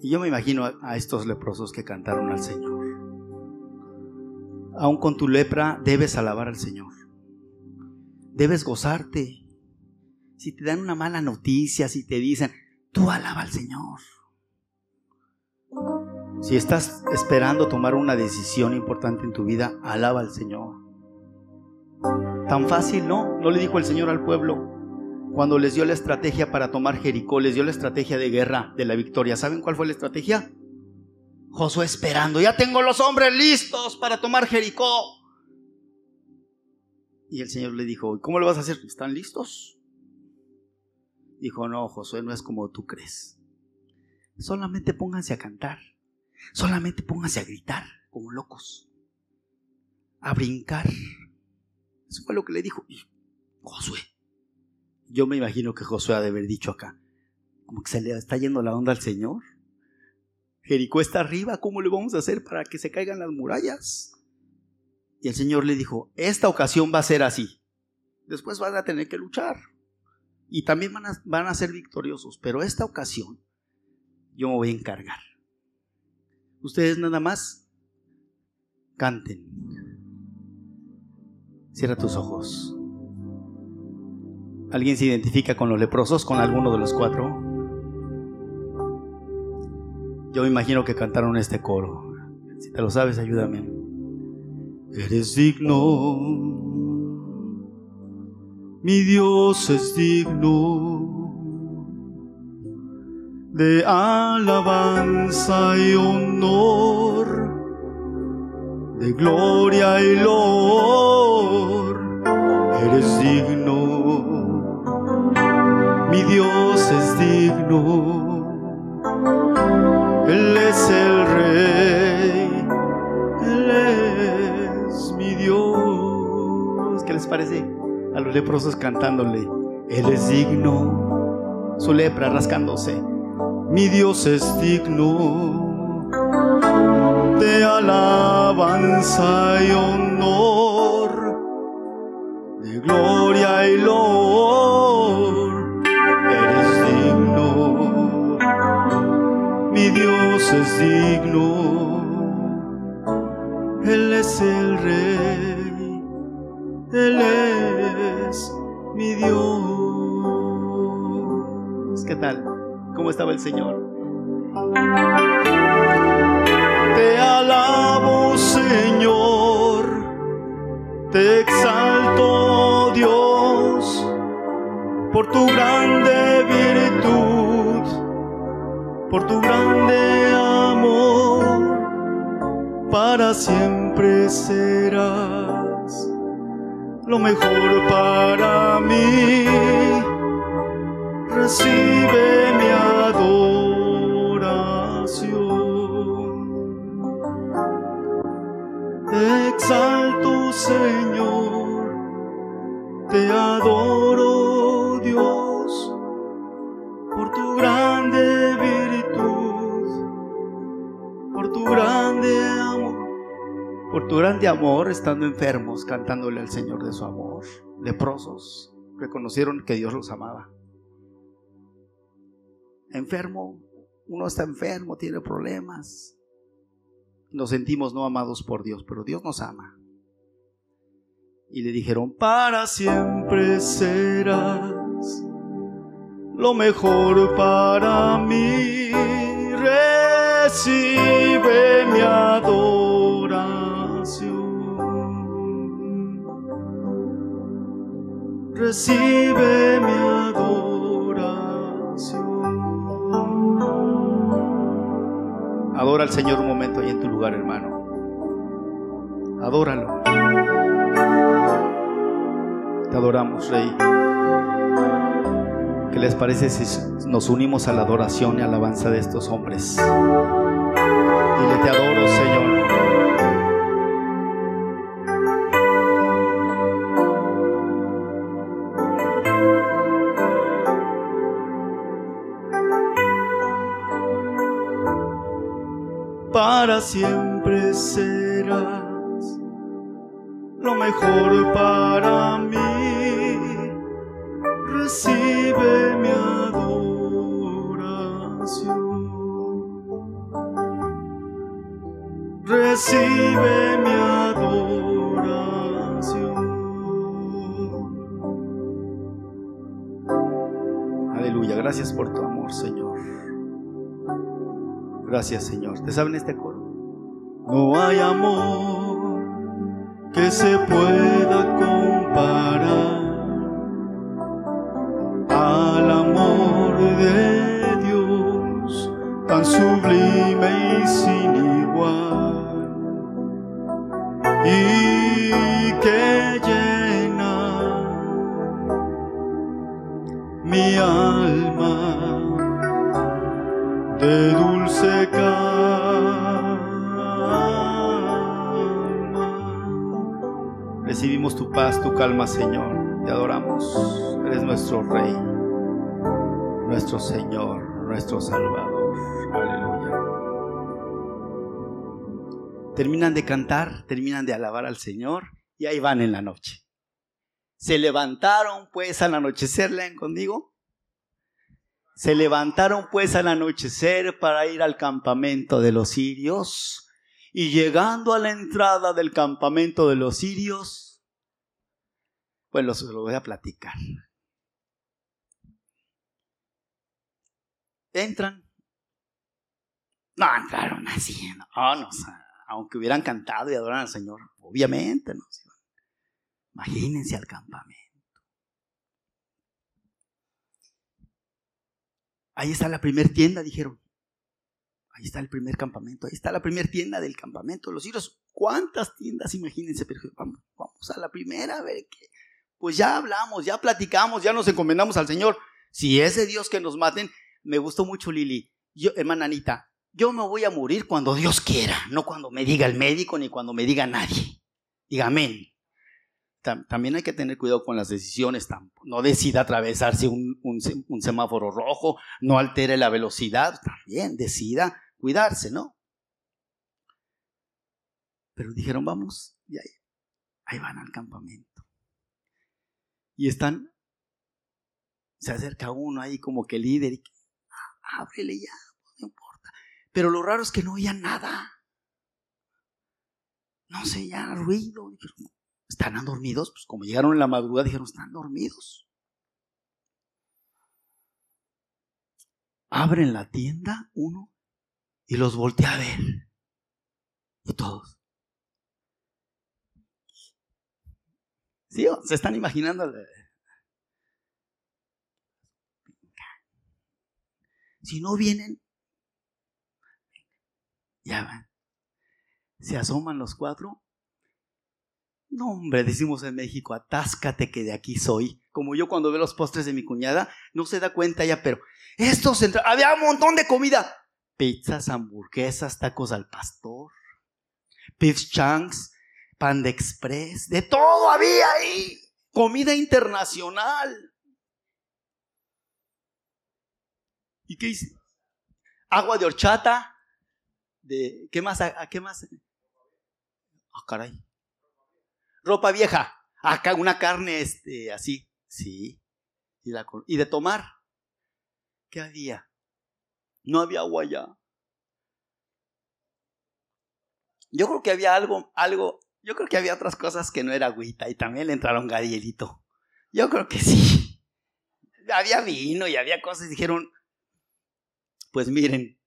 Y yo me imagino a estos leprosos que cantaron al Señor. Aún con tu lepra debes alabar al Señor. Debes gozarte si te dan una mala noticia, si te dicen, tú alaba al Señor. Si estás esperando tomar una decisión importante en tu vida, alaba al Señor. Tan fácil, ¿no? No le dijo el Señor al pueblo cuando les dio la estrategia para tomar Jericó, les dio la estrategia de guerra, de la victoria. ¿Saben cuál fue la estrategia? Josué esperando, ya tengo los hombres listos para tomar Jericó. Y el Señor le dijo, ¿cómo lo vas a hacer? ¿Están listos? Dijo, no, Josué, no es como tú crees. Solamente pónganse a cantar. Solamente pónganse a gritar como locos. A brincar. Eso fue lo que le dijo. Josué. Yo me imagino que Josué ha de haber dicho acá, como que se le está yendo la onda al Señor. Jericó está arriba, ¿cómo le vamos a hacer para que se caigan las murallas? Y el Señor le dijo, esta ocasión va a ser así. Después van a tener que luchar. Y también van van a ser victoriosos, pero esta ocasión yo me voy a encargar. Ustedes nada más canten. Cierra tus ojos. ¿Alguien se identifica con los leprosos, con alguno de los cuatro? Yo me imagino que cantaron este coro. Si te lo sabes, ayúdame. Eres digno, mi Dios es digno de alabanza y honor, de gloria y loor. Eres digno, mi Dios es digno, Él es el Rey, Él es mi Dios. ¿Qué les parece a los leprosos cantándole? Él es digno, su lepra rascándose mi Dios es digno de alabanza y honor, de gloria y loor. Es digno, Él es el Rey, Él es mi Dios. ¿Qué tal? cómo estaba el Señor. Te alabo, Señor, te exalto, Dios, por tu grande virtud, por tu grande para siempre serás lo mejor para mí. Recibe mi adoración. Te exalto, Señor, te adoro, por tu grande amor, estando enfermos, cantándole al Señor de su amor, leprosos reconocieron que Dios los amaba enfermo, uno está enfermo, tiene problemas. Nos sentimos no amados por Dios, pero Dios nos ama. Y le dijeron, para siempre serás lo mejor para mí. Recibe mi. Recibe mi adoración. Adora al Señor un momento ahí en tu lugar, hermano. Adóralo. Te adoramos, Rey. ¿Qué les parece si nos unimos a la adoración y alabanza de estos hombres? Dile, te adoro, Señor. Para siempre serás lo mejor para mí. Recibe mi adoración. Recibe mi adoración. Aleluya, gracias por tu amor, Señor. Gracias, Señor. ¿Te saben este coro? No hay amor que se pueda comparar al amor de Dios, tan sublime y sin igual, y que llena mi alma de Tu paz, tu calma, Señor. Te adoramos. Eres nuestro Rey, nuestro Señor, nuestro Salvador. Aleluya. Terminan de cantar, terminan de alabar al Señor y ahí van en la noche. Se levantaron pues al anochecer, lean conmigo. Se levantaron pues al anochecer para ir al campamento de los sirios. Y llegando a la entrada del campamento de los sirios, pues lo, lo voy a platicar. Entran. No entraron así, no, no, aunque hubieran cantado y adoran al Señor, obviamente, no. Imagínense al campamento. Ahí está la primera tienda, dijeron. Ahí está el primer campamento, ahí está la primera tienda del campamento. Los hijos, ¿cuántas tiendas? Imagínense, pero vamos, vamos a la primera, a ver qué. Pues ya hablamos, ya platicamos, ya nos encomendamos al Señor. Si es de Dios que nos maten, me gustó mucho Lili. Yo, hermana Anita, yo me voy a morir cuando Dios quiera, no cuando me diga el médico ni cuando me diga nadie. Diga amén. También hay que tener cuidado con las decisiones. No decida atravesarse un, un semáforo rojo, no altere la velocidad. También decida cuidarse, ¿no? Pero dijeron, vamos, y ahí, ahí van al campamento. Y están, se acerca uno ahí como que líder y ábrele ya, no importa. Pero lo raro es que no oían nada. No sé, ya ruido. ¿Están dormidos? Pues como llegaron en la madrugada dijeron, están dormidos. Abren la tienda uno y los voltea a ver. Y todos. ¿Se están imaginando? Si no vienen, ya van. Se asoman los cuatro. No, hombre, decimos en México, atáscate que de aquí soy. Como yo cuando veo los postres de mi cuñada, no se da cuenta ya, pero estos había un montón de comida. Pizzas, hamburguesas, tacos al pastor, beef chunks, pan de express, de todo había ahí. Comida internacional. ¿Y qué hice? Agua de horchata. De, ¿Qué más? ¿A, qué más? Ah, caray. Ropa vieja. Acá una carne este, así. Sí. Y, y de tomar. ¿Qué había? No había agua ya. Yo creo que había algo, algo, yo creo que había otras cosas que no era agüita y también le entraron gadielito. Yo creo que sí. Había vino y había cosas dijeron, pues miren,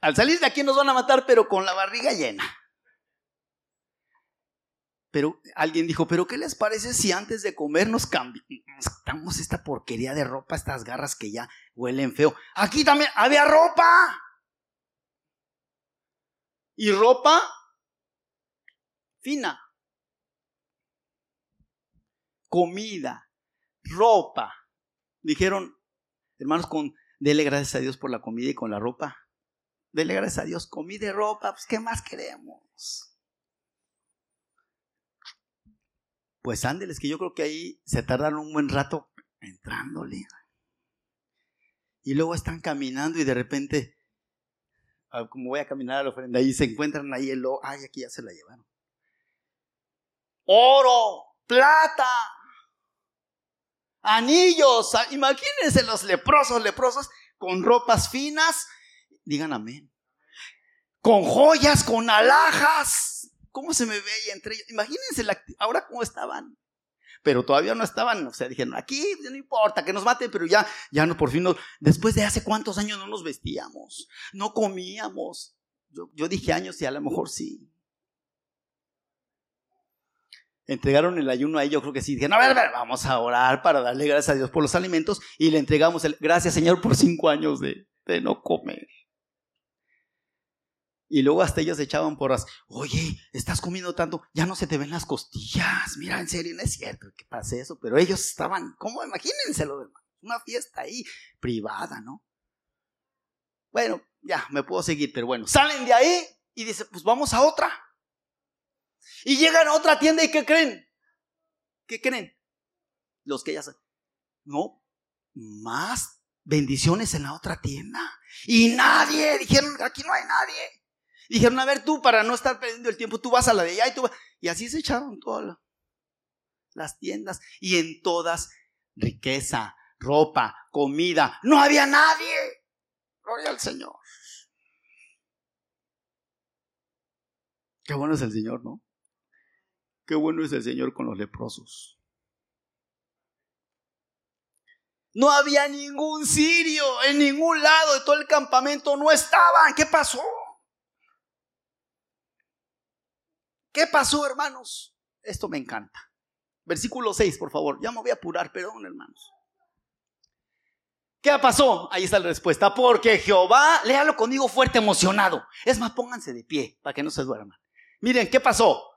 al salir de aquí nos van a matar, pero con la barriga llena. Pero alguien dijo, pero ¿qué les parece si antes de comer nos cambiamos esta porquería de ropa, estas garras que ya huelen feo? Aquí también había ropa. Y ropa fina. Comida, ropa. Dijeron, hermanos, con Dele gracias a Dios por la comida y con la ropa. Dele gracias a Dios, comida y ropa, pues ¿qué más queremos? Pues ándeles, que yo creo que ahí se tardaron un buen rato entrándole. Y luego están caminando y de repente, ah, como voy a caminar a la ofrenda, ahí se encuentran ahí el ay, aquí ya se la llevaron. Oro, plata, anillos. Imagínense los leprosos, leprosos con ropas finas. Digan amén. Con joyas, con alhajas. ¿Cómo se me veía entre ellos? Imagínense ahora cómo estaban. Pero todavía no estaban, o sea, dijeron, aquí no importa que nos maten, pero ya, ya no, por fin, no, después de hace cuántos años no nos vestíamos, no comíamos. Yo, yo dije años y a lo mejor sí entregaron el ayuno ahí, yo creo que sí. Dijeron, a ver, vamos a orar para darle gracias a Dios por los alimentos y le entregamos el, gracias Señor por cinco años de, no comer. Y luego hasta ellos echaban porras, oye, estás comiendo tanto, ya no se te ven las costillas, mira, en serio, no es cierto que pase eso, pero ellos estaban, ¿cómo? Imagínenselo, una fiesta ahí privada, ¿no? Bueno, ya, me puedo seguir, pero bueno, salen de ahí y dicen, pues vamos a otra. Y llegan a otra tienda y ¿qué creen? ¿Qué creen? Los que ya saben. No, más bendiciones en la otra tienda. Y nadie, dijeron, aquí no hay nadie. Dijeron, a ver tú, para no estar perdiendo el tiempo, tú vas a la de allá y tú vas. Y así se echaron toda la... las tiendas y en todas riqueza, ropa, comida. No había nadie. Gloria al Señor. Qué bueno es el Señor, ¿no? Qué bueno es el Señor con los leprosos. No había ningún sirio en ningún lado de todo el campamento, no estaban. ¿Qué pasó? ¿Qué pasó, hermanos? Esto me encanta. Versículo 6, por favor. Ya me voy a apurar, perdón, hermanos. ¿Qué pasó? Ahí está la respuesta. Porque Jehová, léalo conmigo fuerte, emocionado. Es más, pónganse de pie para que no se duerman. Miren, ¿qué pasó?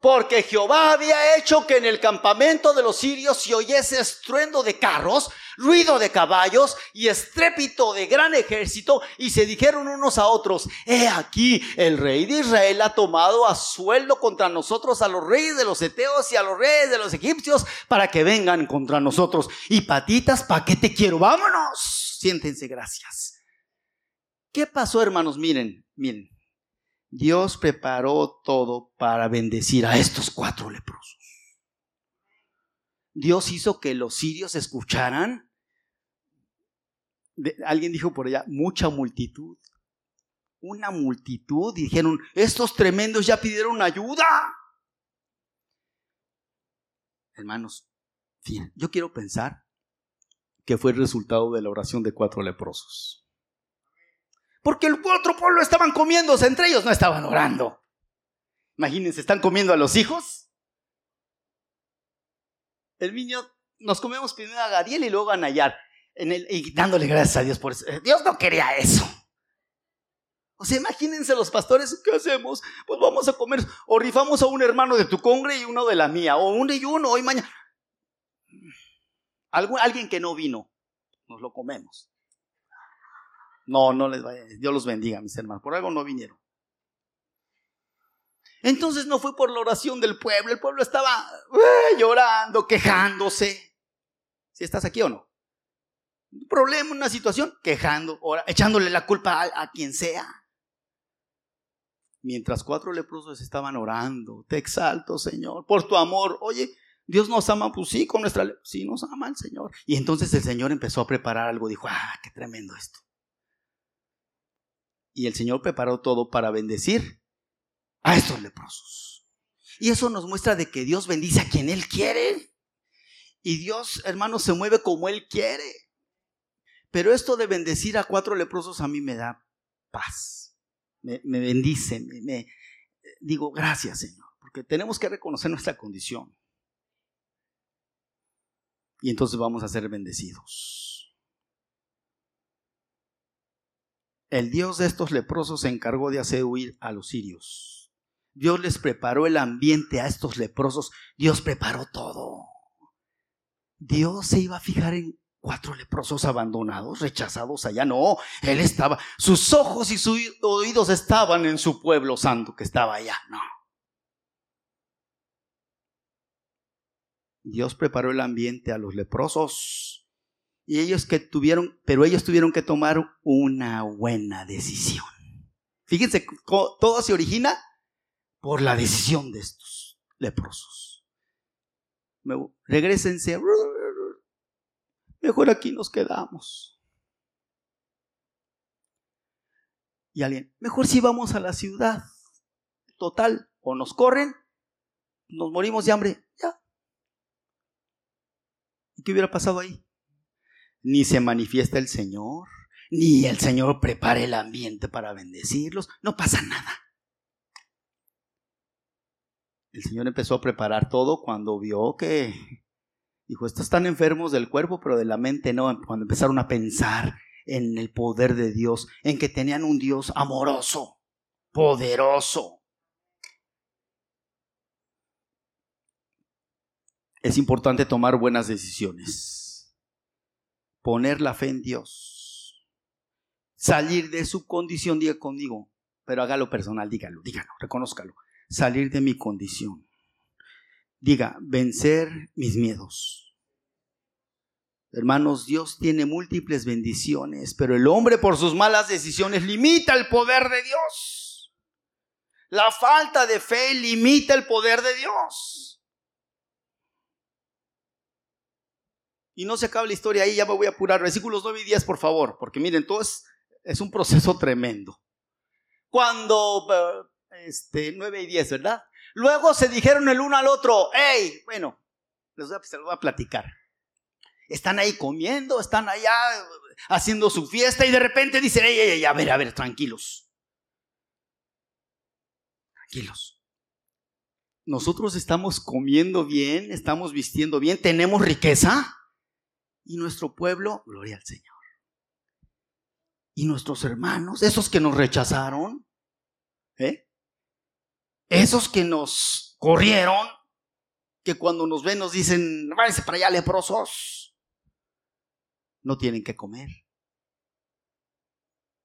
Porque Jehová había hecho que en el campamento de los sirios se oyese estruendo de carros, ruido de caballos y estrépito de gran ejército, y se dijeron unos a otros, he aquí, el rey de Israel ha tomado a sueldo contra nosotros a los reyes de los eteos y a los reyes de los egipcios para que vengan contra nosotros. Y patitas, ¿pa' qué te quiero? Vámonos. Siéntense, gracias. ¿Qué pasó, hermanos? Miren, miren. Dios preparó todo para bendecir a estos cuatro leprosos. Dios hizo que los sirios escucharan. alguien dijo por allá, mucha multitud. Una multitud. Dijeron, estos tremendos ya pidieron ayuda. Hermanos, yo quiero pensar que fue el resultado de la oración de cuatro leprosos. Porque el otro pueblo estaban comiéndose, entre ellos no estaban orando. Imagínense, están comiendo a los hijos. El niño, nos comemos primero a Gadiel y luego a Nayar. Y dándole gracias a Dios por eso. Dios no quería eso. O sea, imagínense los pastores, ¿qué hacemos? Pues vamos a comer, o rifamos a un hermano de tu congre y uno de la mía, o uno y uno, hoy mañana. alguien que no vino, nos lo comemos. No, no les vaya. Dios los bendiga, mis hermanos. Por algo no vinieron. Entonces no fue por la oración del pueblo. El pueblo estaba eh, llorando, quejándose. Si estás aquí o no. Un problema, una situación, quejando, echándole la culpa a, a quien sea. Mientras cuatro leprosos estaban orando, te exalto, Señor, por tu amor. Oye, Dios nos ama, pues sí, con nuestra... Sí, nos ama el Señor. Y entonces el Señor empezó a preparar algo. Dijo, ah, qué tremendo esto y el Señor preparó todo para bendecir a estos leprosos. Y eso nos muestra de que Dios bendice a quien Él quiere. Y Dios, hermanos, se mueve como Él quiere. Pero esto de bendecir a cuatro leprosos a mí me da paz. Me, bendice. me, digo, gracias Señor. Porque tenemos que reconocer nuestra condición. Y entonces vamos a ser bendecidos. El Dios de estos leprosos se encargó de hacer huir a los sirios. Dios les preparó el ambiente a estos leprosos. Dios preparó todo. Dios se iba a fijar en cuatro leprosos abandonados, rechazados allá. No, Él estaba, sus ojos y sus oídos estaban en su pueblo santo que estaba allá. No. Dios preparó el ambiente a los leprosos y ellos que tuvieron, pero ellos tuvieron que tomar una buena decisión. Fíjense, todo se origina por la decisión de estos leprosos. Regrésense. Mejor aquí nos quedamos. Y alguien, mejor si vamos a la ciudad. Total, o nos corren, nos morimos de hambre. Ya. ¿Y qué hubiera pasado ahí? Ni se manifiesta el Señor, ni el Señor prepara el ambiente para bendecirlos, no pasa nada. El Señor empezó a preparar todo cuando vio que, dijo, estos están enfermos del cuerpo, pero de la mente no, cuando empezaron a pensar en el poder de Dios, en que tenían un Dios amoroso, poderoso. Es importante tomar buenas decisiones poner la fe en Dios, salir de su condición, diga conmigo, pero hágalo personal, dígalo, dígalo, reconózcalo, salir de mi condición. Diga, vencer mis miedos. Hermanos, Dios tiene múltiples bendiciones, pero el hombre por sus malas decisiones limita el poder de Dios. La falta de fe limita el poder de Dios. Y no se acaba la historia ahí, ya me voy a apurar. Versículos 9 y 10, por favor, porque miren, todo es, es un proceso tremendo. Cuando, eh, este, 9 y 10, ¿verdad? Luego se dijeron el uno al otro, hey, bueno, les voy a, les voy a platicar. Están ahí comiendo, están allá haciendo su fiesta y de repente dicen, hey, hey, hey, a ver, a ver, tranquilos. Tranquilos. Nosotros estamos comiendo bien, estamos vistiendo bien, tenemos riqueza y nuestro pueblo, gloria al Señor. Y nuestros hermanos, esos que nos rechazaron, ¿eh? esos que nos corrieron, que cuando nos ven nos dicen, váyanse para allá leprosos, no tienen que comer,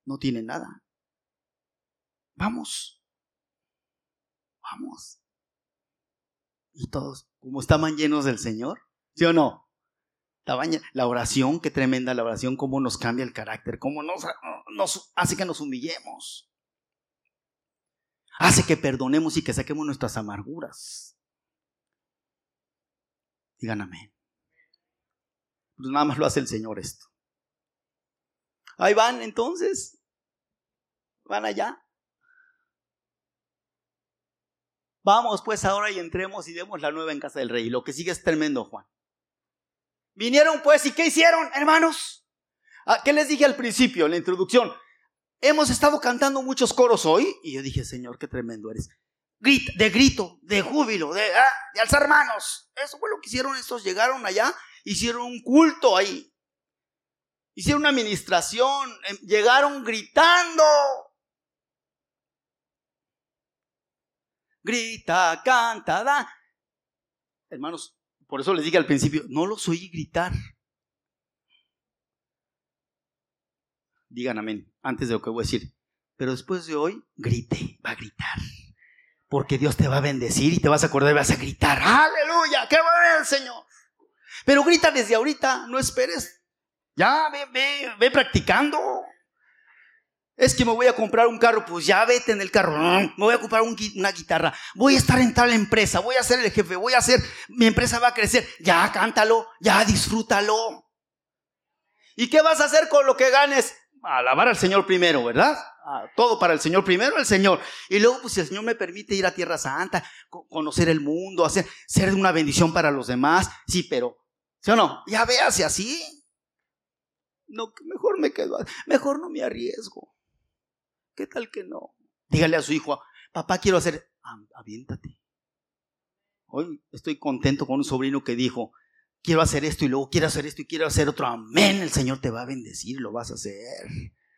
no tienen nada. Vamos, vamos. Y todos, como estaban llenos del Señor, ¿sí o no? La oración, qué tremenda la oración, cómo nos cambia el carácter, cómo nos, nos hace que nos humillemos. Hace que perdonemos y que saquemos nuestras amarguras. Digan amén. Pues nada más lo hace el Señor esto. Ahí van entonces. Van allá. Vamos pues ahora y entremos y demos la nueva en casa del rey. Lo que sigue es tremendo, Juan. Vinieron pues y ¿qué hicieron, hermanos? Ah, ¿Qué les dije al principio, en la introducción? Hemos estado cantando muchos coros hoy y yo dije, Señor, qué tremendo eres. de grito, de júbilo, de, ah, de alzar manos. Eso fue lo que hicieron estos. Llegaron allá, hicieron un culto ahí. Hicieron una administración, em, llegaron gritando. Grita, canta, da. Hermanos, por eso les dije al principio, no los oí gritar. Digan amén, antes de lo que voy a decir. Pero después de hoy, grite, va a gritar. Porque Dios te va a bendecir y te vas a acordar y vas a gritar, aleluya, qué bueno el Señor. Pero grita desde ahorita, no esperes. Ya, ve, ve, ve practicando. Es que me voy a comprar un carro, pues ya vete en el carro. Me voy a comprar una guitarra. Voy a estar en tal empresa. Voy a ser el jefe. Voy a ser, mi empresa va a crecer. Ya cántalo, ya disfrútalo. ¿Y qué vas a hacer con lo que ganes? Alabar al Señor primero, ¿verdad? Ah, todo para el Señor primero, el Señor. Y luego, pues si el Señor me permite ir a Tierra Santa, conocer el mundo, hacer, ser una bendición para los demás. Sí, pero, ¿sí o no? Ya véase así. No, mejor me quedo, mejor no me arriesgo. ¿Qué tal que no? Dígale a su hijo, papá, quiero hacer, aviéntate. Hoy estoy contento con un sobrino que dijo, quiero hacer esto y luego quiero hacer esto y quiero hacer otro. Amén, el Señor te va a bendecir, lo vas a hacer.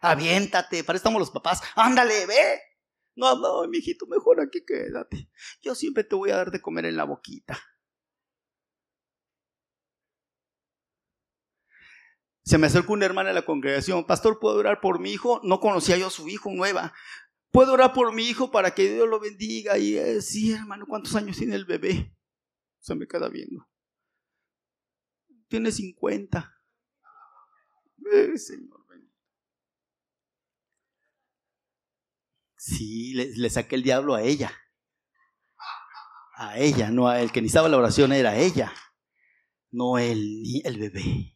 Aviéntate, para estamos los papás. Ándale, ve. No, no, mi hijito, mejor aquí quédate. Yo siempre te voy a dar de comer en la boquita. Se me acercó una hermana de la congregación, pastor, ¿puedo orar por mi hijo? No conocía yo a su hijo nueva. ¿Puedo orar por mi hijo para que Dios lo bendiga? Y eh, sí, hermano, ¿cuántos años tiene el bebé? Se me queda viendo. Tiene 50. Eh, señor. Sí, le, saqué el diablo a ella. A ella, no a él. Que necesitaba la oración era ella, no el, el bebé.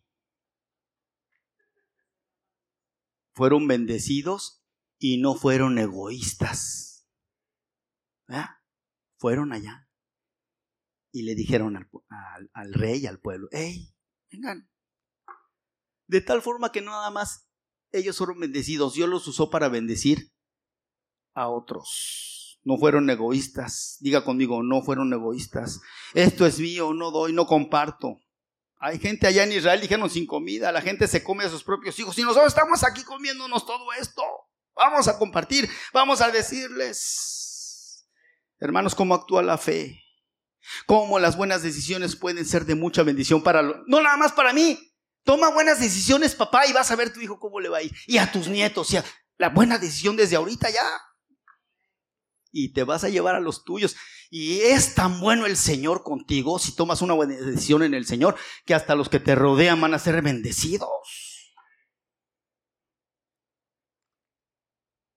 Fueron bendecidos y no fueron egoístas. Fueron allá y le dijeron al, al, rey, al pueblo, hey, vengan. De tal forma que nada más ellos fueron bendecidos, Dios los usó para bendecir a otros. No fueron egoístas. Diga conmigo, no fueron egoístas. Esto es mío, no doy, no comparto. Hay gente allá en Israel, dijeron, sin comida, la gente se come a sus propios hijos y nosotros estamos aquí comiéndonos todo esto. Vamos a compartir, vamos a decirles, hermanos, cómo actúa la fe, cómo las buenas decisiones pueden ser de mucha bendición para, no nada más para mí. Toma buenas decisiones, papá, y vas a ver tu hijo cómo le va a ir. Y a tus nietos, y la buena decisión desde ahorita ya y te vas a llevar a los tuyos. Y es tan bueno el Señor contigo si tomas una buena decisión en el Señor que hasta los que te rodean van a ser bendecidos.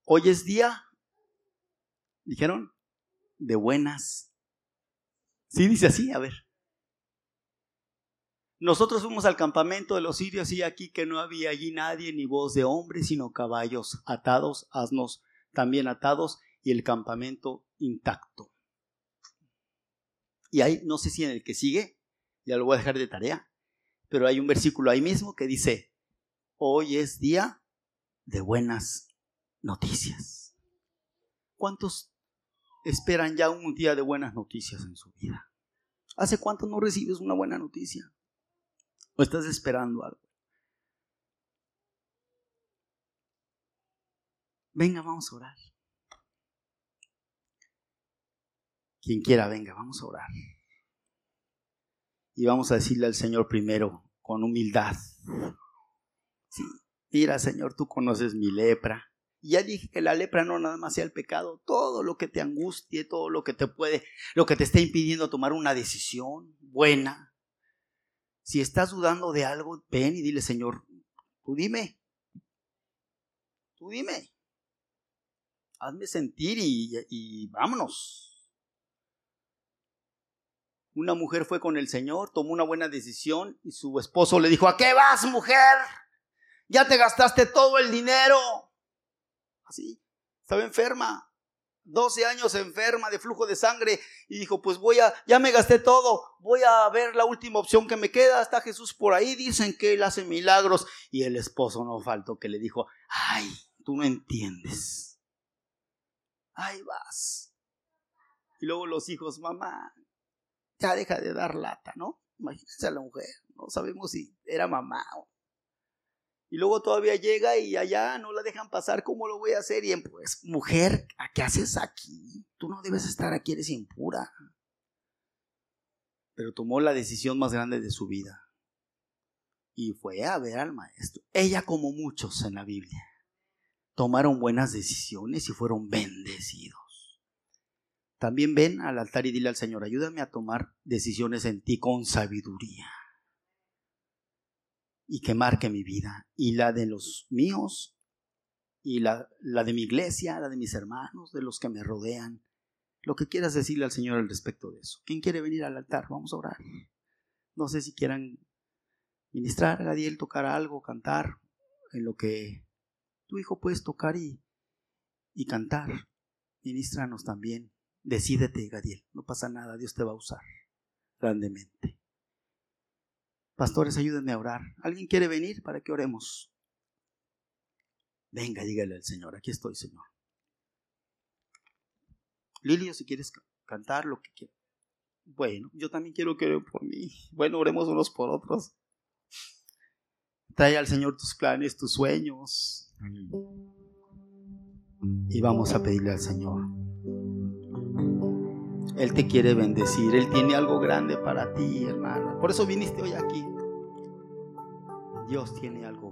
Hoy es día, dijeron, de buenas. Sí, dice así, a ver. Nosotros fuimos al campamento de los sirios y aquí que no había allí nadie, ni voz de hombre, sino caballos atados, asnos también atados y el campamento intacto. Y ahí, no sé si en el que sigue, ya lo voy a dejar de tarea, pero hay un versículo ahí mismo que dice, hoy es día de buenas noticias. ¿Cuántos esperan ya un día de buenas noticias en su vida? ¿Hace cuánto no recibes una buena noticia? ¿O estás esperando algo? Venga, vamos a orar. Quien quiera, venga, vamos a orar. Y vamos a decirle al Señor primero, con humildad. Sí, mira, Señor, tú conoces mi lepra. Ya dije que la lepra no nada más sea el pecado, todo lo que te angustie, todo lo que te puede, lo que te esté impidiendo tomar una decisión buena, si estás dudando de algo, ven y dile, Señor, tú dime. Tú dime. Hazme sentir y, y vámonos. Una mujer fue con el Señor, tomó una buena decisión y su esposo le dijo, ¿a qué vas, mujer? Ya te gastaste todo el dinero. Así, estaba enferma. 12 años enferma de flujo de sangre y dijo, pues voy a, ya me gasté todo, voy a ver la última opción que me queda, está Jesús por ahí, dicen que él hace milagros. Y el esposo no faltó que le dijo, ay, tú no entiendes. Ahí vas. Y luego los hijos, mamá, ya deja de dar lata, ¿no? Imagínense a la mujer, no sabemos si era mamá o y luego todavía llega y allá no la dejan pasar, ¿cómo lo voy a hacer? Y pues, mujer, ¿a qué haces aquí? Tú no debes estar aquí, eres impura. Pero tomó la decisión más grande de su vida y fue a ver al maestro. Ella como muchos en la Biblia tomaron buenas decisiones y fueron bendecidos. También ven al altar y dile al Señor, ayúdame a tomar decisiones en ti con sabiduría y que marque mi vida y la de los míos y la, la, de mi iglesia, la de mis hermanos, de los que me rodean. Lo que quieras decirle al Señor al respecto de eso. ¿Quién quiere venir al altar? Vamos a orar. No sé si quieran ministrar, Gadiel, tocar algo, cantar, en lo que tu hijo puedes tocar y, y cantar. Ministranos también. Decídete, Gadiel. No pasa nada, Dios te va a usar grandemente. Pastores, ayúdenme a orar. ¿Alguien quiere venir para que oremos? Venga, dígale al Señor, aquí estoy, Señor. Lilio, si quieres cantar lo que quieras. Bueno, yo también quiero que por mí. Bueno, oremos unos por otros. Trae al Señor tus planes, tus sueños. Y vamos a pedirle al Señor. Él te quiere bendecir. Él tiene algo grande para ti, hermana. Por eso viniste hoy aquí. Dios tiene algo